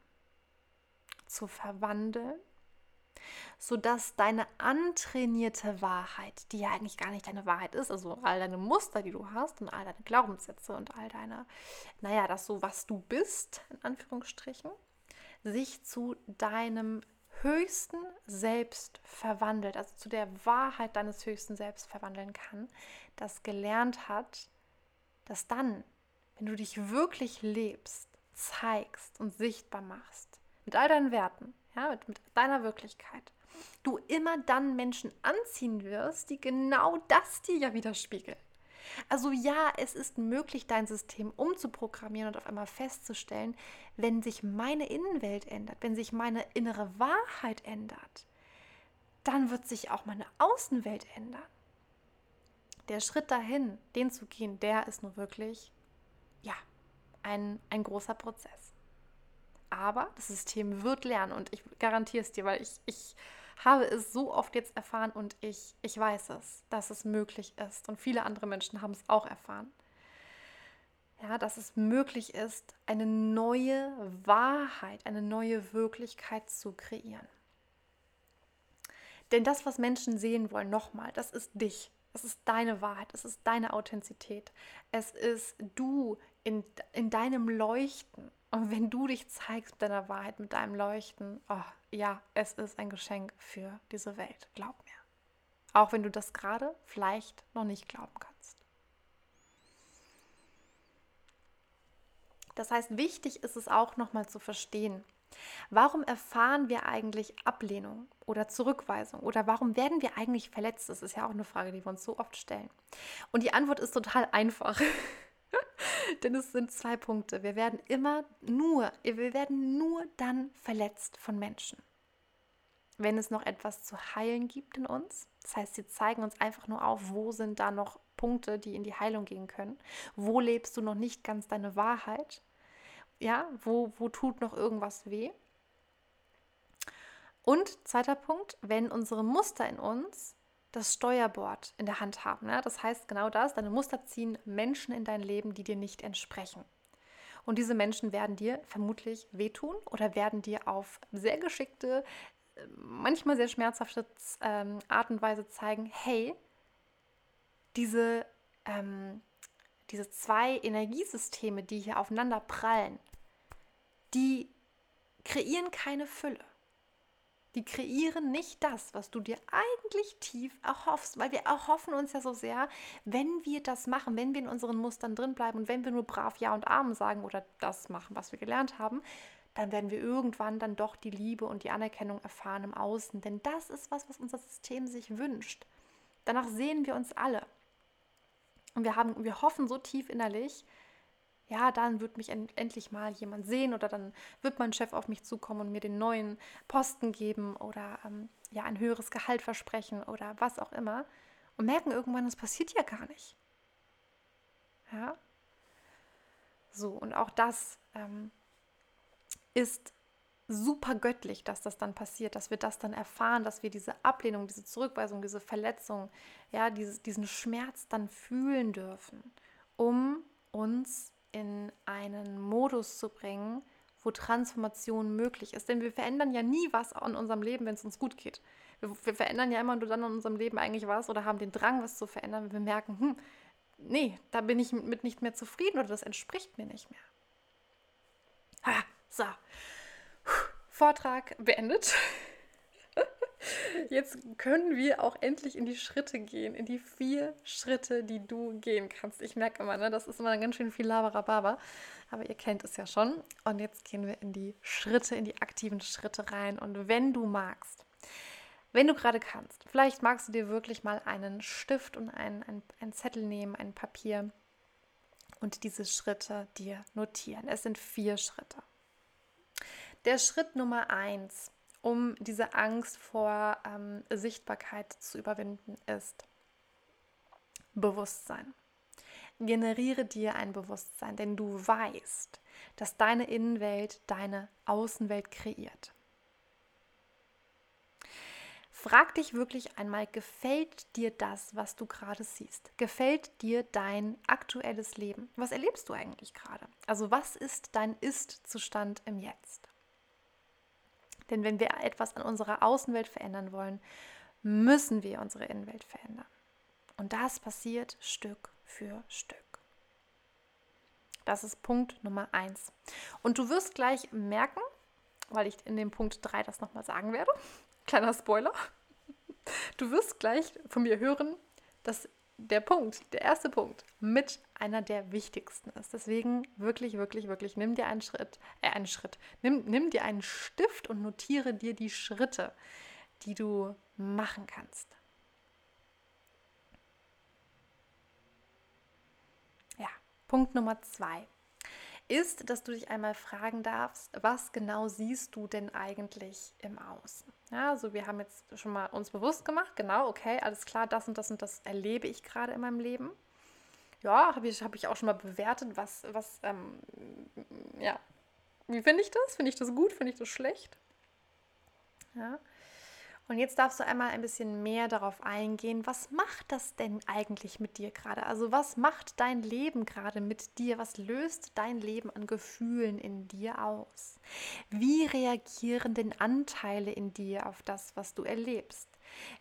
zu verwandeln, sodass deine antrainierte Wahrheit, die ja eigentlich gar nicht deine Wahrheit ist, also all deine Muster, die du hast und all deine Glaubenssätze und all deine, naja, das so, was du bist, in Anführungsstrichen, sich zu deinem höchsten Selbst verwandelt, also zu der Wahrheit deines höchsten Selbst verwandeln kann, das gelernt hat, dass dann, wenn du dich wirklich lebst, zeigst und sichtbar machst, mit all deinen Werten, ja, mit, mit deiner Wirklichkeit, du immer dann Menschen anziehen wirst, die genau das dir ja widerspiegeln. Also ja, es ist möglich, dein System umzuprogrammieren und auf einmal festzustellen, wenn sich meine Innenwelt ändert, wenn sich meine innere Wahrheit ändert, dann wird sich auch meine Außenwelt ändern. Der Schritt dahin, den zu gehen, der ist nur wirklich, ja, ein, ein großer Prozess. Aber das System wird lernen und ich garantiere es dir, weil ich, ich habe es so oft jetzt erfahren und ich, ich weiß es, dass es möglich ist. Und viele andere Menschen haben es auch erfahren. Ja, dass es möglich ist, eine neue Wahrheit, eine neue Wirklichkeit zu kreieren. Denn das, was Menschen sehen wollen, nochmal, das ist dich. Es ist deine Wahrheit, es ist deine Authentizität. Es ist du in, in deinem Leuchten. Und wenn du dich zeigst mit deiner Wahrheit, mit deinem Leuchten, oh, ja, es ist ein Geschenk für diese Welt, glaub mir. Auch wenn du das gerade vielleicht noch nicht glauben kannst. Das heißt, wichtig ist es auch nochmal zu verstehen, warum erfahren wir eigentlich Ablehnung oder Zurückweisung oder warum werden wir eigentlich verletzt? Das ist ja auch eine Frage, die wir uns so oft stellen. Und die Antwort ist total einfach. Denn es sind zwei Punkte. Wir werden immer nur, wir werden nur dann verletzt von Menschen, wenn es noch etwas zu heilen gibt in uns. Das heißt, sie zeigen uns einfach nur auf, wo sind da noch Punkte, die in die Heilung gehen können. Wo lebst du noch nicht ganz deine Wahrheit? Ja, wo, wo tut noch irgendwas weh? Und zweiter Punkt, wenn unsere Muster in uns das Steuerbord in der Hand haben. Ne? Das heißt genau das, deine Muster ziehen Menschen in dein Leben, die dir nicht entsprechen. Und diese Menschen werden dir vermutlich wehtun oder werden dir auf sehr geschickte, manchmal sehr schmerzhafte ähm, Art und Weise zeigen, hey, diese, ähm, diese zwei Energiesysteme, die hier aufeinander prallen, die kreieren keine Fülle die kreieren nicht das, was du dir eigentlich tief erhoffst, weil wir erhoffen uns ja so sehr, wenn wir das machen, wenn wir in unseren Mustern drin bleiben und wenn wir nur brav Ja und Amen sagen oder das machen, was wir gelernt haben, dann werden wir irgendwann dann doch die Liebe und die Anerkennung erfahren im Außen, denn das ist was, was unser System sich wünscht. Danach sehen wir uns alle. Und wir haben wir hoffen so tief innerlich, ja, dann wird mich end endlich mal jemand sehen oder dann wird mein Chef auf mich zukommen und mir den neuen Posten geben oder ähm, ja, ein höheres Gehalt versprechen oder was auch immer und merken irgendwann, es passiert ja gar nicht. Ja? So, und auch das ähm, ist super göttlich, dass das dann passiert, dass wir das dann erfahren, dass wir diese Ablehnung, diese Zurückweisung, diese Verletzung, ja, dieses, diesen Schmerz dann fühlen dürfen, um uns in einen Modus zu bringen, wo Transformation möglich ist. Denn wir verändern ja nie was an unserem Leben, wenn es uns gut geht. Wir, wir, verändern ja immer nur dann in unserem Leben eigentlich was oder haben den Drang, was zu verändern, wenn wir merken, hm, nee, da bin ich mit nicht mehr zufrieden oder das entspricht mir nicht mehr. Ha, so, Vortrag beendet. Jetzt können wir auch endlich in die Schritte gehen, in die vier Schritte, die du gehen kannst. Ich merke immer, ne, das ist immer ganz schön viel Laberababa, aber ihr kennt es ja schon. Und jetzt gehen wir in die Schritte, in die aktiven Schritte rein. Und wenn du magst, wenn du gerade kannst, vielleicht magst du dir wirklich mal einen Stift und einen, einen, einen Zettel nehmen, ein Papier und diese Schritte dir notieren. Es sind vier Schritte. Der Schritt Nummer eins, um diese Angst vor ähm, Sichtbarkeit zu überwinden, ist Bewusstsein. Generiere dir ein Bewusstsein, denn du weißt, dass deine Innenwelt deine Außenwelt kreiert. Frag dich wirklich einmal, gefällt dir das, was du gerade siehst? Gefällt dir dein aktuelles Leben? Was erlebst du eigentlich gerade? Also was ist dein Ist-Zustand im Jetzt? Denn wenn wir etwas an unserer Außenwelt verändern wollen, müssen wir unsere Innenwelt verändern. Und das passiert Stück für Stück. Das ist Punkt Nummer eins. Und du wirst gleich merken, weil ich in dem Punkt 3 das nochmal sagen werde, kleiner Spoiler, du wirst gleich von mir hören, dass der Punkt, der erste Punkt, mit einer der wichtigsten ist. Deswegen wirklich, wirklich, wirklich, nimm dir einen Schritt, äh, einen Schritt, nimm, nimm dir einen Stift und notiere dir die Schritte, die du machen kannst. Ja, Punkt Nummer zwei ist, dass du dich einmal fragen darfst, was genau siehst du denn eigentlich im Außen? Ja, also wir haben jetzt schon mal uns bewusst gemacht, genau, okay, alles klar, das und das und das erlebe ich gerade in meinem Leben. Ja, habe ich, hab ich auch schon mal bewertet, was, was, ähm, ja, wie finde ich das? Finde ich das gut? Finde ich das schlecht? Ja. Und jetzt darfst du einmal ein bisschen mehr darauf eingehen, was macht das denn eigentlich mit dir gerade? Also was macht dein Leben gerade mit dir? Was löst dein Leben an Gefühlen in dir aus? Wie reagieren denn Anteile in dir auf das, was du erlebst?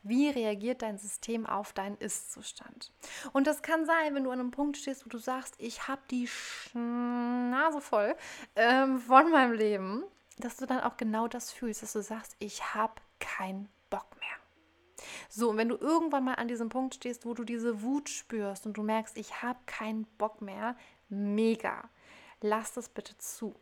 Wie reagiert dein System auf deinen Ist-Zustand? Und das kann sein, wenn du an einem Punkt stehst, wo du sagst, ich habe die Nase voll ähm, von meinem Leben, dass du dann auch genau das fühlst, dass du sagst, ich habe kein Bock mehr. So, und wenn du irgendwann mal an diesem Punkt stehst, wo du diese Wut spürst und du merkst, ich habe keinen Bock mehr, mega. Lass das bitte zu.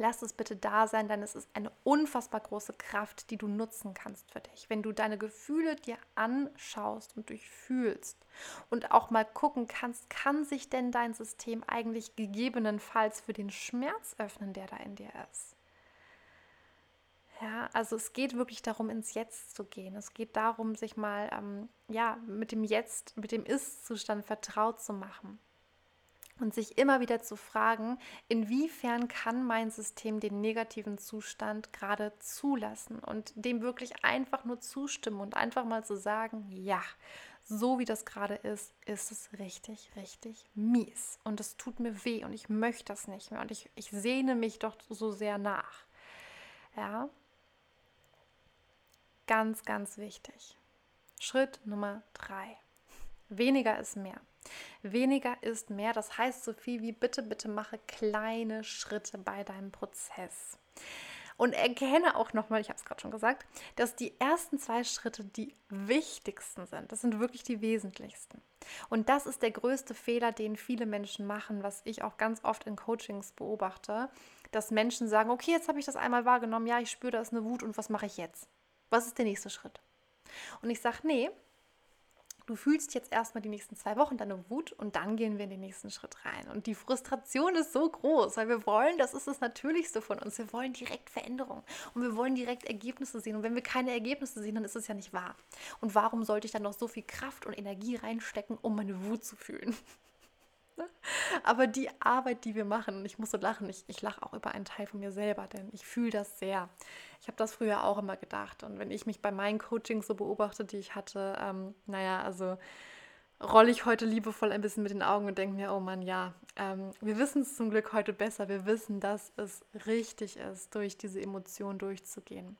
Lass es bitte da sein, denn es ist eine unfassbar große Kraft, die du nutzen kannst für dich. Wenn du deine Gefühle dir anschaust und durchfühlst und auch mal gucken kannst, kann sich denn dein System eigentlich gegebenenfalls für den Schmerz öffnen, der da in dir ist. Ja, also es geht wirklich darum, ins Jetzt zu gehen. Es geht darum, sich mal ähm, ja, mit dem Jetzt, mit dem Ist-Zustand vertraut zu machen. Und sich immer wieder zu fragen, inwiefern kann mein System den negativen Zustand gerade zulassen und dem wirklich einfach nur zustimmen und einfach mal zu sagen, ja, so wie das gerade ist, ist es richtig, richtig mies. Und es tut mir weh und ich möchte das nicht mehr und ich, ich sehne mich doch so sehr nach. Ja, Ganz, ganz wichtig. Schritt Nummer drei. Weniger ist mehr. Weniger ist mehr. Das heißt so viel wie bitte, bitte mache kleine Schritte bei deinem Prozess. Und erkenne auch nochmal, ich habe es gerade schon gesagt, dass die ersten zwei Schritte die wichtigsten sind. Das sind wirklich die wesentlichsten. Und das ist der größte Fehler, den viele Menschen machen, was ich auch ganz oft in Coachings beobachte, dass Menschen sagen, okay, jetzt habe ich das einmal wahrgenommen, ja, ich spüre, da ist eine Wut und was mache ich jetzt? Was ist der nächste Schritt? Und ich sage, nee, du fühlst jetzt erstmal die nächsten zwei Wochen deine Wut und dann gehen wir in den nächsten Schritt rein. Und die Frustration ist so groß, weil wir wollen, das ist das Natürlichste von uns, wir wollen direkt Veränderung und wir wollen direkt Ergebnisse sehen. Und wenn wir keine Ergebnisse sehen, dann ist es ja nicht wahr. Und warum sollte ich dann noch so viel Kraft und Energie reinstecken, um meine Wut zu fühlen? Aber die Arbeit, die wir machen, ich muss so lachen, ich, ich lache auch über einen Teil von mir selber, denn ich fühle das sehr. Ich habe das früher auch immer gedacht. Und wenn ich mich bei meinen Coachings so beobachte, die ich hatte, ähm, naja, also rolle ich heute liebevoll ein bisschen mit den Augen und denke mir, oh Mann, ja, ähm, wir wissen es zum Glück heute besser. Wir wissen, dass es richtig ist, durch diese Emotionen durchzugehen.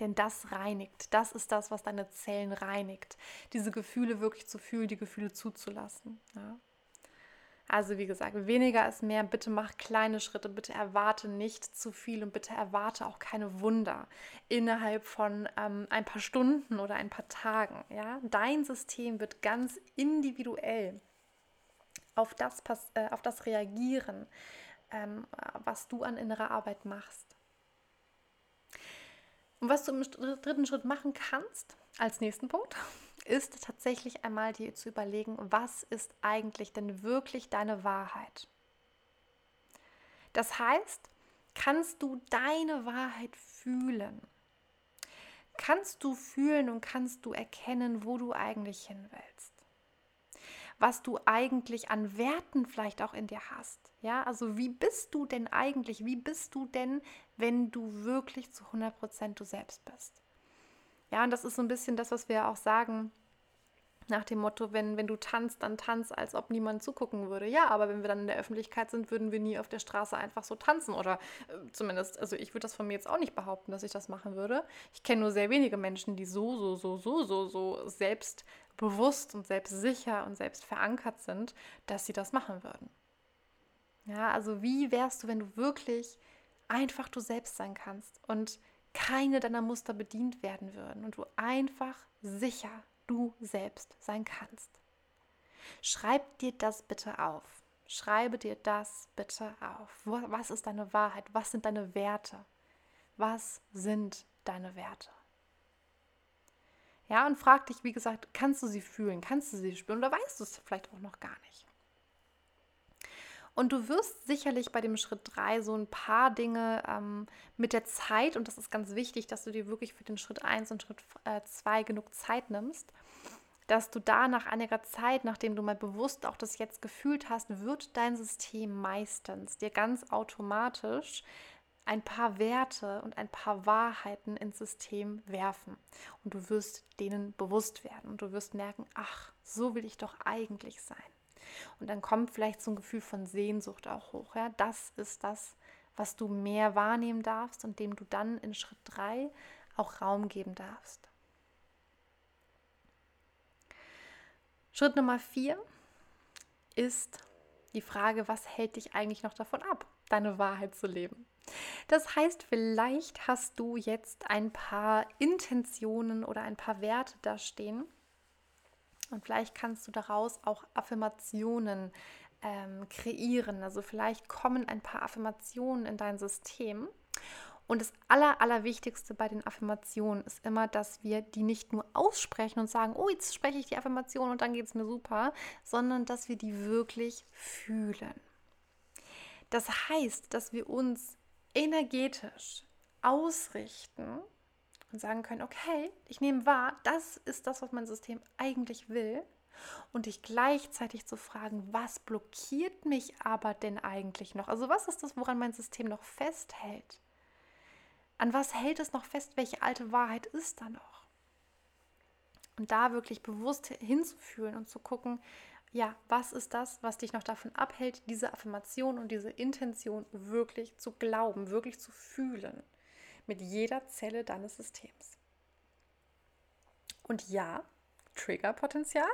Denn das reinigt, das ist das, was deine Zellen reinigt. Diese Gefühle wirklich zu fühlen, die Gefühle zuzulassen. Ja? Also wie gesagt, weniger ist mehr. Bitte mach kleine Schritte. Bitte erwarte nicht zu viel und bitte erwarte auch keine Wunder innerhalb von ähm, ein paar Stunden oder ein paar Tagen. Ja? Dein System wird ganz individuell auf das, äh, auf das reagieren, ähm, was du an innerer Arbeit machst. Und was du im dritten Schritt machen kannst, als nächsten Punkt, ist tatsächlich einmal dir zu überlegen, was ist eigentlich denn wirklich deine Wahrheit? Das heißt, kannst du deine Wahrheit fühlen? Kannst du fühlen und kannst du erkennen, wo du eigentlich hin willst? Was du eigentlich an Werten vielleicht auch in dir hast? Ja, also wie bist du denn eigentlich? Wie bist du denn, wenn du wirklich zu 100% du selbst bist? Ja, und das ist so ein bisschen das, was wir auch sagen, nach dem Motto, wenn, wenn du tanzt, dann tanz, als ob niemand zugucken würde. Ja, aber wenn wir dann in der Öffentlichkeit sind, würden wir nie auf der Straße einfach so tanzen. Oder äh, zumindest, also ich würde das von mir jetzt auch nicht behaupten, dass ich das machen würde. Ich kenne nur sehr wenige Menschen, die so, so, so, so, so, so selbstbewusst und selbstsicher und selbst verankert sind, dass sie das machen würden. Ja, also wie wärst du, wenn du wirklich einfach du selbst sein kannst und keine deiner Muster bedient werden würden und du einfach sicher du selbst sein kannst. Schreib dir das bitte auf. Schreibe dir das bitte auf. Was ist deine Wahrheit? Was sind deine Werte? Was sind deine Werte? Ja, und frag dich, wie gesagt, kannst du sie fühlen? Kannst du sie spüren? Oder weißt du es vielleicht auch noch gar nicht? Und du wirst sicherlich bei dem Schritt 3 so ein paar Dinge ähm, mit der Zeit, und das ist ganz wichtig, dass du dir wirklich für den Schritt 1 und Schritt 2 äh, genug Zeit nimmst, dass du da nach einiger Zeit, nachdem du mal bewusst auch das jetzt gefühlt hast, wird dein System meistens dir ganz automatisch ein paar Werte und ein paar Wahrheiten ins System werfen. Und du wirst denen bewusst werden und du wirst merken, ach, so will ich doch eigentlich sein. Und dann kommt vielleicht so ein Gefühl von Sehnsucht auch hoch. Ja? Das ist das, was du mehr wahrnehmen darfst und dem du dann in Schritt 3 auch Raum geben darfst. Schritt Nummer 4 ist die Frage, was hält dich eigentlich noch davon ab, deine Wahrheit zu leben? Das heißt, vielleicht hast du jetzt ein paar Intentionen oder ein paar Werte da stehen, und vielleicht kannst du daraus auch Affirmationen ähm, kreieren. Also vielleicht kommen ein paar Affirmationen in dein System. Und das Aller, Allerwichtigste bei den Affirmationen ist immer, dass wir die nicht nur aussprechen und sagen, oh, jetzt spreche ich die Affirmation und dann geht es mir super, sondern dass wir die wirklich fühlen. Das heißt, dass wir uns energetisch ausrichten und sagen können, okay, ich nehme wahr, das ist das, was mein System eigentlich will. Und dich gleichzeitig zu fragen, was blockiert mich aber denn eigentlich noch? Also was ist das, woran mein System noch festhält? An was hält es noch fest? Welche alte Wahrheit ist da noch? Und da wirklich bewusst hinzufühlen und zu gucken, ja, was ist das, was dich noch davon abhält, diese Affirmation und diese Intention wirklich zu glauben, wirklich zu fühlen? Mit jeder Zelle deines Systems. Und ja, Triggerpotenzial.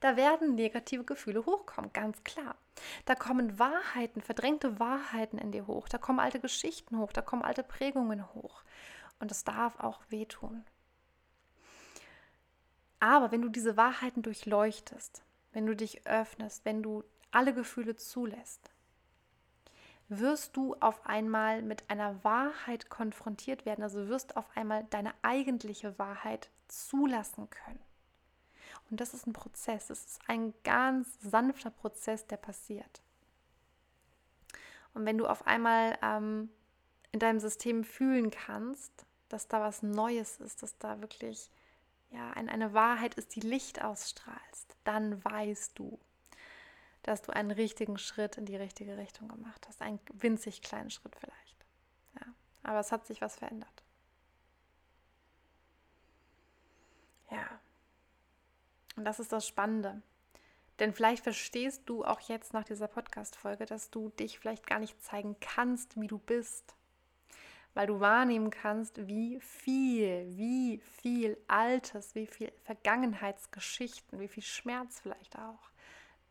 Da werden negative Gefühle hochkommen, ganz klar. Da kommen Wahrheiten, verdrängte Wahrheiten in dir hoch. Da kommen alte Geschichten hoch, da kommen alte Prägungen hoch. Und das darf auch wehtun. Aber wenn du diese Wahrheiten durchleuchtest, wenn du dich öffnest, wenn du alle Gefühle zulässt, wirst du auf einmal mit einer Wahrheit konfrontiert werden. Also wirst auf einmal deine eigentliche Wahrheit zulassen können. Und das ist ein Prozess. Es ist ein ganz sanfter Prozess, der passiert. Und wenn du auf einmal ähm, in deinem System fühlen kannst, dass da was Neues ist, dass da wirklich ja, eine Wahrheit ist, die Licht ausstrahlst, dann weißt du, dass du einen richtigen Schritt in die richtige Richtung gemacht hast. Einen winzig kleinen Schritt vielleicht. Ja, aber es hat sich was verändert. Ja. Und das ist das Spannende. Denn vielleicht verstehst du auch jetzt nach dieser Podcast-Folge, dass du dich vielleicht gar nicht zeigen kannst, wie du bist. Weil du wahrnehmen kannst, wie viel, wie viel Altes, wie viel Vergangenheitsgeschichten, wie viel Schmerz vielleicht auch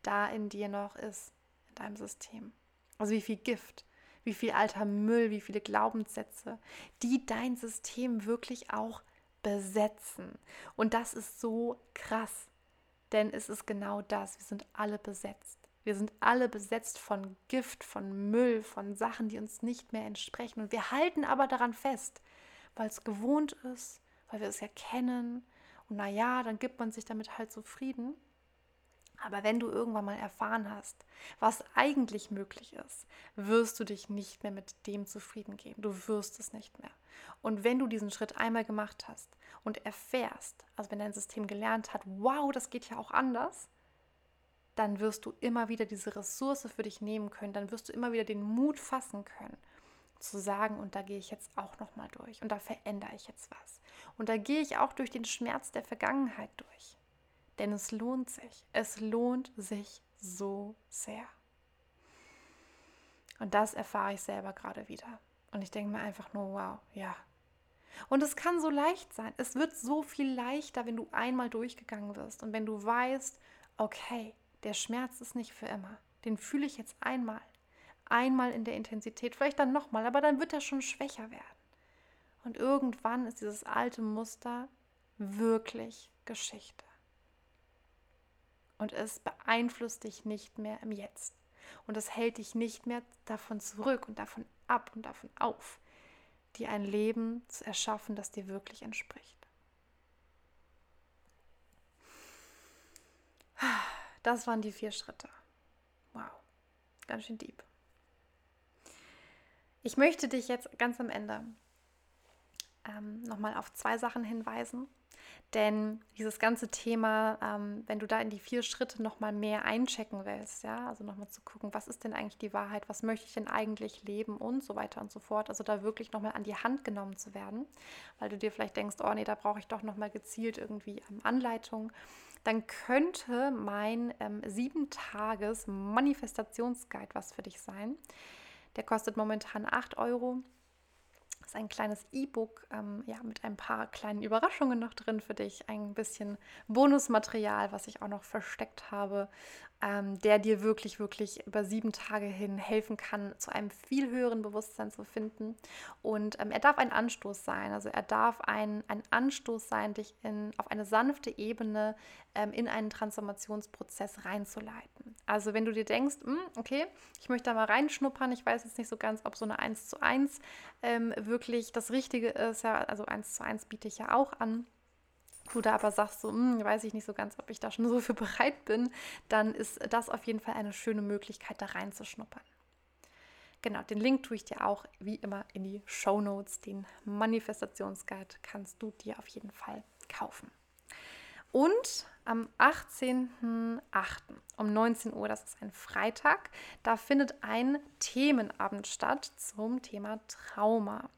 da in dir noch ist, in deinem System. Also wie viel Gift, wie viel alter Müll, wie viele Glaubenssätze, die dein System wirklich auch besetzen. Und das ist so krass. Denn es ist genau das. Wir sind alle besetzt. Wir sind alle besetzt von Gift, von Müll, von Sachen, die uns nicht mehr entsprechen. Und wir halten aber daran fest, weil es gewohnt ist, weil wir es ja kennen. Und naja, dann gibt man sich damit halt zufrieden. Aber wenn du irgendwann mal erfahren hast, was eigentlich möglich ist, wirst du dich nicht mehr mit dem zufrieden geben. Du wirst es nicht mehr. Und wenn du diesen Schritt einmal gemacht hast und erfährst, also wenn dein System gelernt hat, wow, das geht ja auch anders, dann wirst du immer wieder diese Ressource für dich nehmen können, dann wirst du immer wieder den Mut fassen können, zu sagen, und da gehe ich jetzt auch noch mal durch und da verändere ich jetzt was. Und da gehe ich auch durch den Schmerz der Vergangenheit durch. Denn es lohnt sich. Es lohnt sich so sehr. Und das erfahre ich selber gerade wieder. Und ich denke mir einfach nur, wow, ja. Und es kann so leicht sein. Es wird so viel leichter, wenn du einmal durchgegangen wirst und wenn du weißt, okay, der Schmerz ist nicht für immer. Den fühle ich jetzt einmal. Einmal in der Intensität, vielleicht dann nochmal, aber dann wird er schon schwächer werden. Und irgendwann ist dieses alte Muster wirklich Geschichte und es beeinflusst dich nicht mehr im Jetzt. Und es hält dich nicht mehr davon zurück und davon ab und davon auf, dir ein Leben zu erschaffen, das dir wirklich entspricht. Das waren die vier Schritte. Wow, ganz schön deep. Ich möchte dich jetzt ganz am Ende ähm, nochmal auf zwei Sachen hinweisen, denn dieses ganze Thema, ähm, wenn du da in die vier Schritte nochmal mehr einchecken willst, ja, also nochmal zu gucken, was ist denn eigentlich die Wahrheit, was möchte ich denn eigentlich leben und so weiter und so fort, also da wirklich nochmal an die Hand genommen zu werden, weil du dir vielleicht denkst, oh nee, da brauche ich doch nochmal gezielt irgendwie ähm, Anleitung, dann könnte mein ähm, sieben Tages Manifestationsguide was für dich sein. Der kostet momentan 8 Euro ist ein kleines E-Book ähm, ja, mit ein paar kleinen Überraschungen noch drin für dich. Ein bisschen Bonusmaterial, was ich auch noch versteckt habe, ähm, der dir wirklich, wirklich über sieben Tage hin helfen kann, zu einem viel höheren Bewusstsein zu finden. Und ähm, er darf ein Anstoß sein. Also er darf ein, ein Anstoß sein, dich in, auf eine sanfte Ebene ähm, in einen Transformationsprozess reinzuleiten. Also wenn du dir denkst, hm, okay, ich möchte da mal reinschnuppern, ich weiß jetzt nicht so ganz, ob so eine 1 zu 1 ähm, wirklich das Richtige ist, ja, also 1 zu 1 biete ich ja auch an, du da aber sagst, so, hm, weiß ich nicht so ganz, ob ich da schon so für bereit bin, dann ist das auf jeden Fall eine schöne Möglichkeit, da reinzuschnuppern. Genau, den Link tue ich dir auch wie immer in die Show Notes. Den Manifestationsguide kannst du dir auf jeden Fall kaufen. Und am 18.08. um 19 Uhr, das ist ein Freitag, da findet ein Themenabend statt zum Thema Trauma.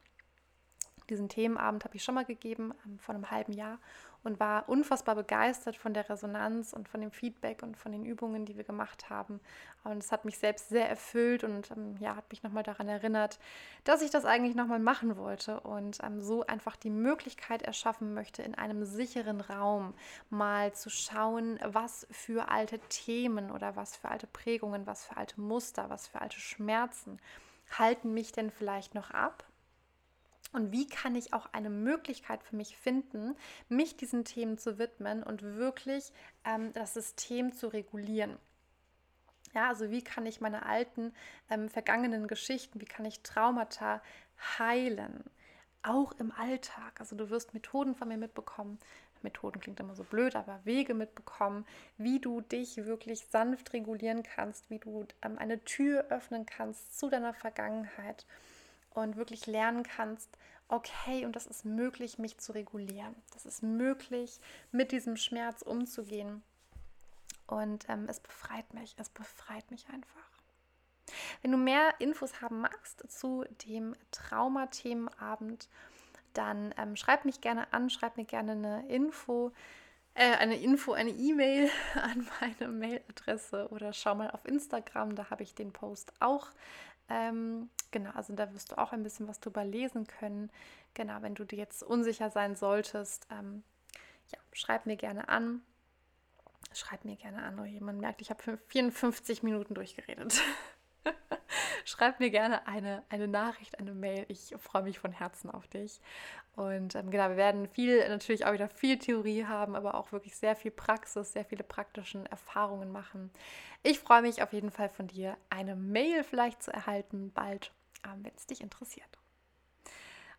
Diesen Themenabend habe ich schon mal gegeben, ähm, vor einem halben Jahr und war unfassbar begeistert von der Resonanz und von dem Feedback und von den Übungen, die wir gemacht haben. Und es hat mich selbst sehr erfüllt und ähm, ja, hat mich nochmal daran erinnert, dass ich das eigentlich nochmal machen wollte und ähm, so einfach die Möglichkeit erschaffen möchte, in einem sicheren Raum mal zu schauen, was für alte Themen oder was für alte Prägungen, was für alte Muster, was für alte Schmerzen halten mich denn vielleicht noch ab und wie kann ich auch eine Möglichkeit für mich finden, mich diesen Themen zu widmen und wirklich ähm, das System zu regulieren? Ja, also wie kann ich meine alten, ähm, vergangenen Geschichten, wie kann ich Traumata heilen? Auch im Alltag. Also du wirst Methoden von mir mitbekommen. Methoden klingt immer so blöd, aber Wege mitbekommen, wie du dich wirklich sanft regulieren kannst, wie du ähm, eine Tür öffnen kannst zu deiner Vergangenheit und wirklich lernen kannst, okay, und das ist möglich, mich zu regulieren. Das ist möglich, mit diesem Schmerz umzugehen Und ähm, es befreit mich, es befreit mich einfach. Wenn du mehr Infos haben magst zu dem Traumathemenabend, dann ähm, schreib mich gerne an, schreib mir gerne eine Info, äh, eine Info, eine E-Mail an meine Mailadresse oder schau mal auf Instagram, da habe ich den Post auch. Ähm, genau, also da wirst du auch ein bisschen was drüber lesen können. Genau, wenn du dir jetzt unsicher sein solltest, ähm, ja, schreib mir gerne an. Schreib mir gerne an. Oh, jemand merkt, ich habe 54 Minuten durchgeredet. Schreib mir gerne eine, eine Nachricht, eine Mail. Ich freue mich von Herzen auf dich. Und ähm, genau, wir werden viel, natürlich auch wieder viel Theorie haben, aber auch wirklich sehr viel Praxis, sehr viele praktischen Erfahrungen machen. Ich freue mich auf jeden Fall von dir, eine Mail vielleicht zu erhalten, bald, ähm, wenn es dich interessiert.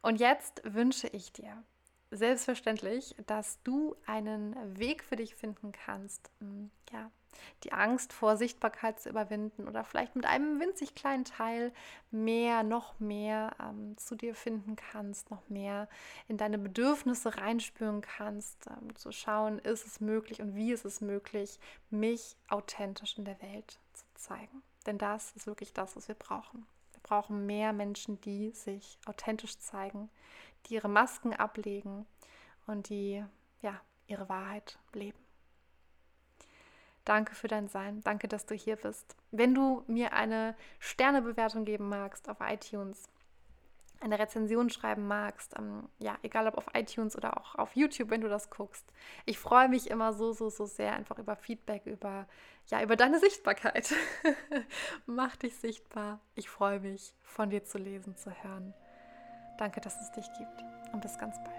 Und jetzt wünsche ich dir selbstverständlich, dass du einen Weg für dich finden kannst, ja, die Angst vor Sichtbarkeit zu überwinden oder vielleicht mit einem winzig kleinen Teil mehr, noch mehr ähm, zu dir finden kannst, noch mehr in deine Bedürfnisse reinspüren kannst, ähm, zu schauen, ist es möglich und wie ist es möglich, mich authentisch in der Welt zu zeigen. Denn das ist wirklich das, was wir brauchen. Wir brauchen mehr Menschen, die sich authentisch zeigen, die ihre Masken ablegen und die ja ihre Wahrheit leben. Danke für dein Sein. Danke, dass du hier bist. Wenn du mir eine Sternebewertung geben magst auf iTunes, eine Rezension schreiben magst, ähm, ja, egal ob auf iTunes oder auch auf YouTube, wenn du das guckst. Ich freue mich immer so, so, so sehr einfach über Feedback, über, ja, über deine Sichtbarkeit. Mach dich sichtbar. Ich freue mich, von dir zu lesen, zu hören. Danke, dass es dich gibt und bis ganz bald.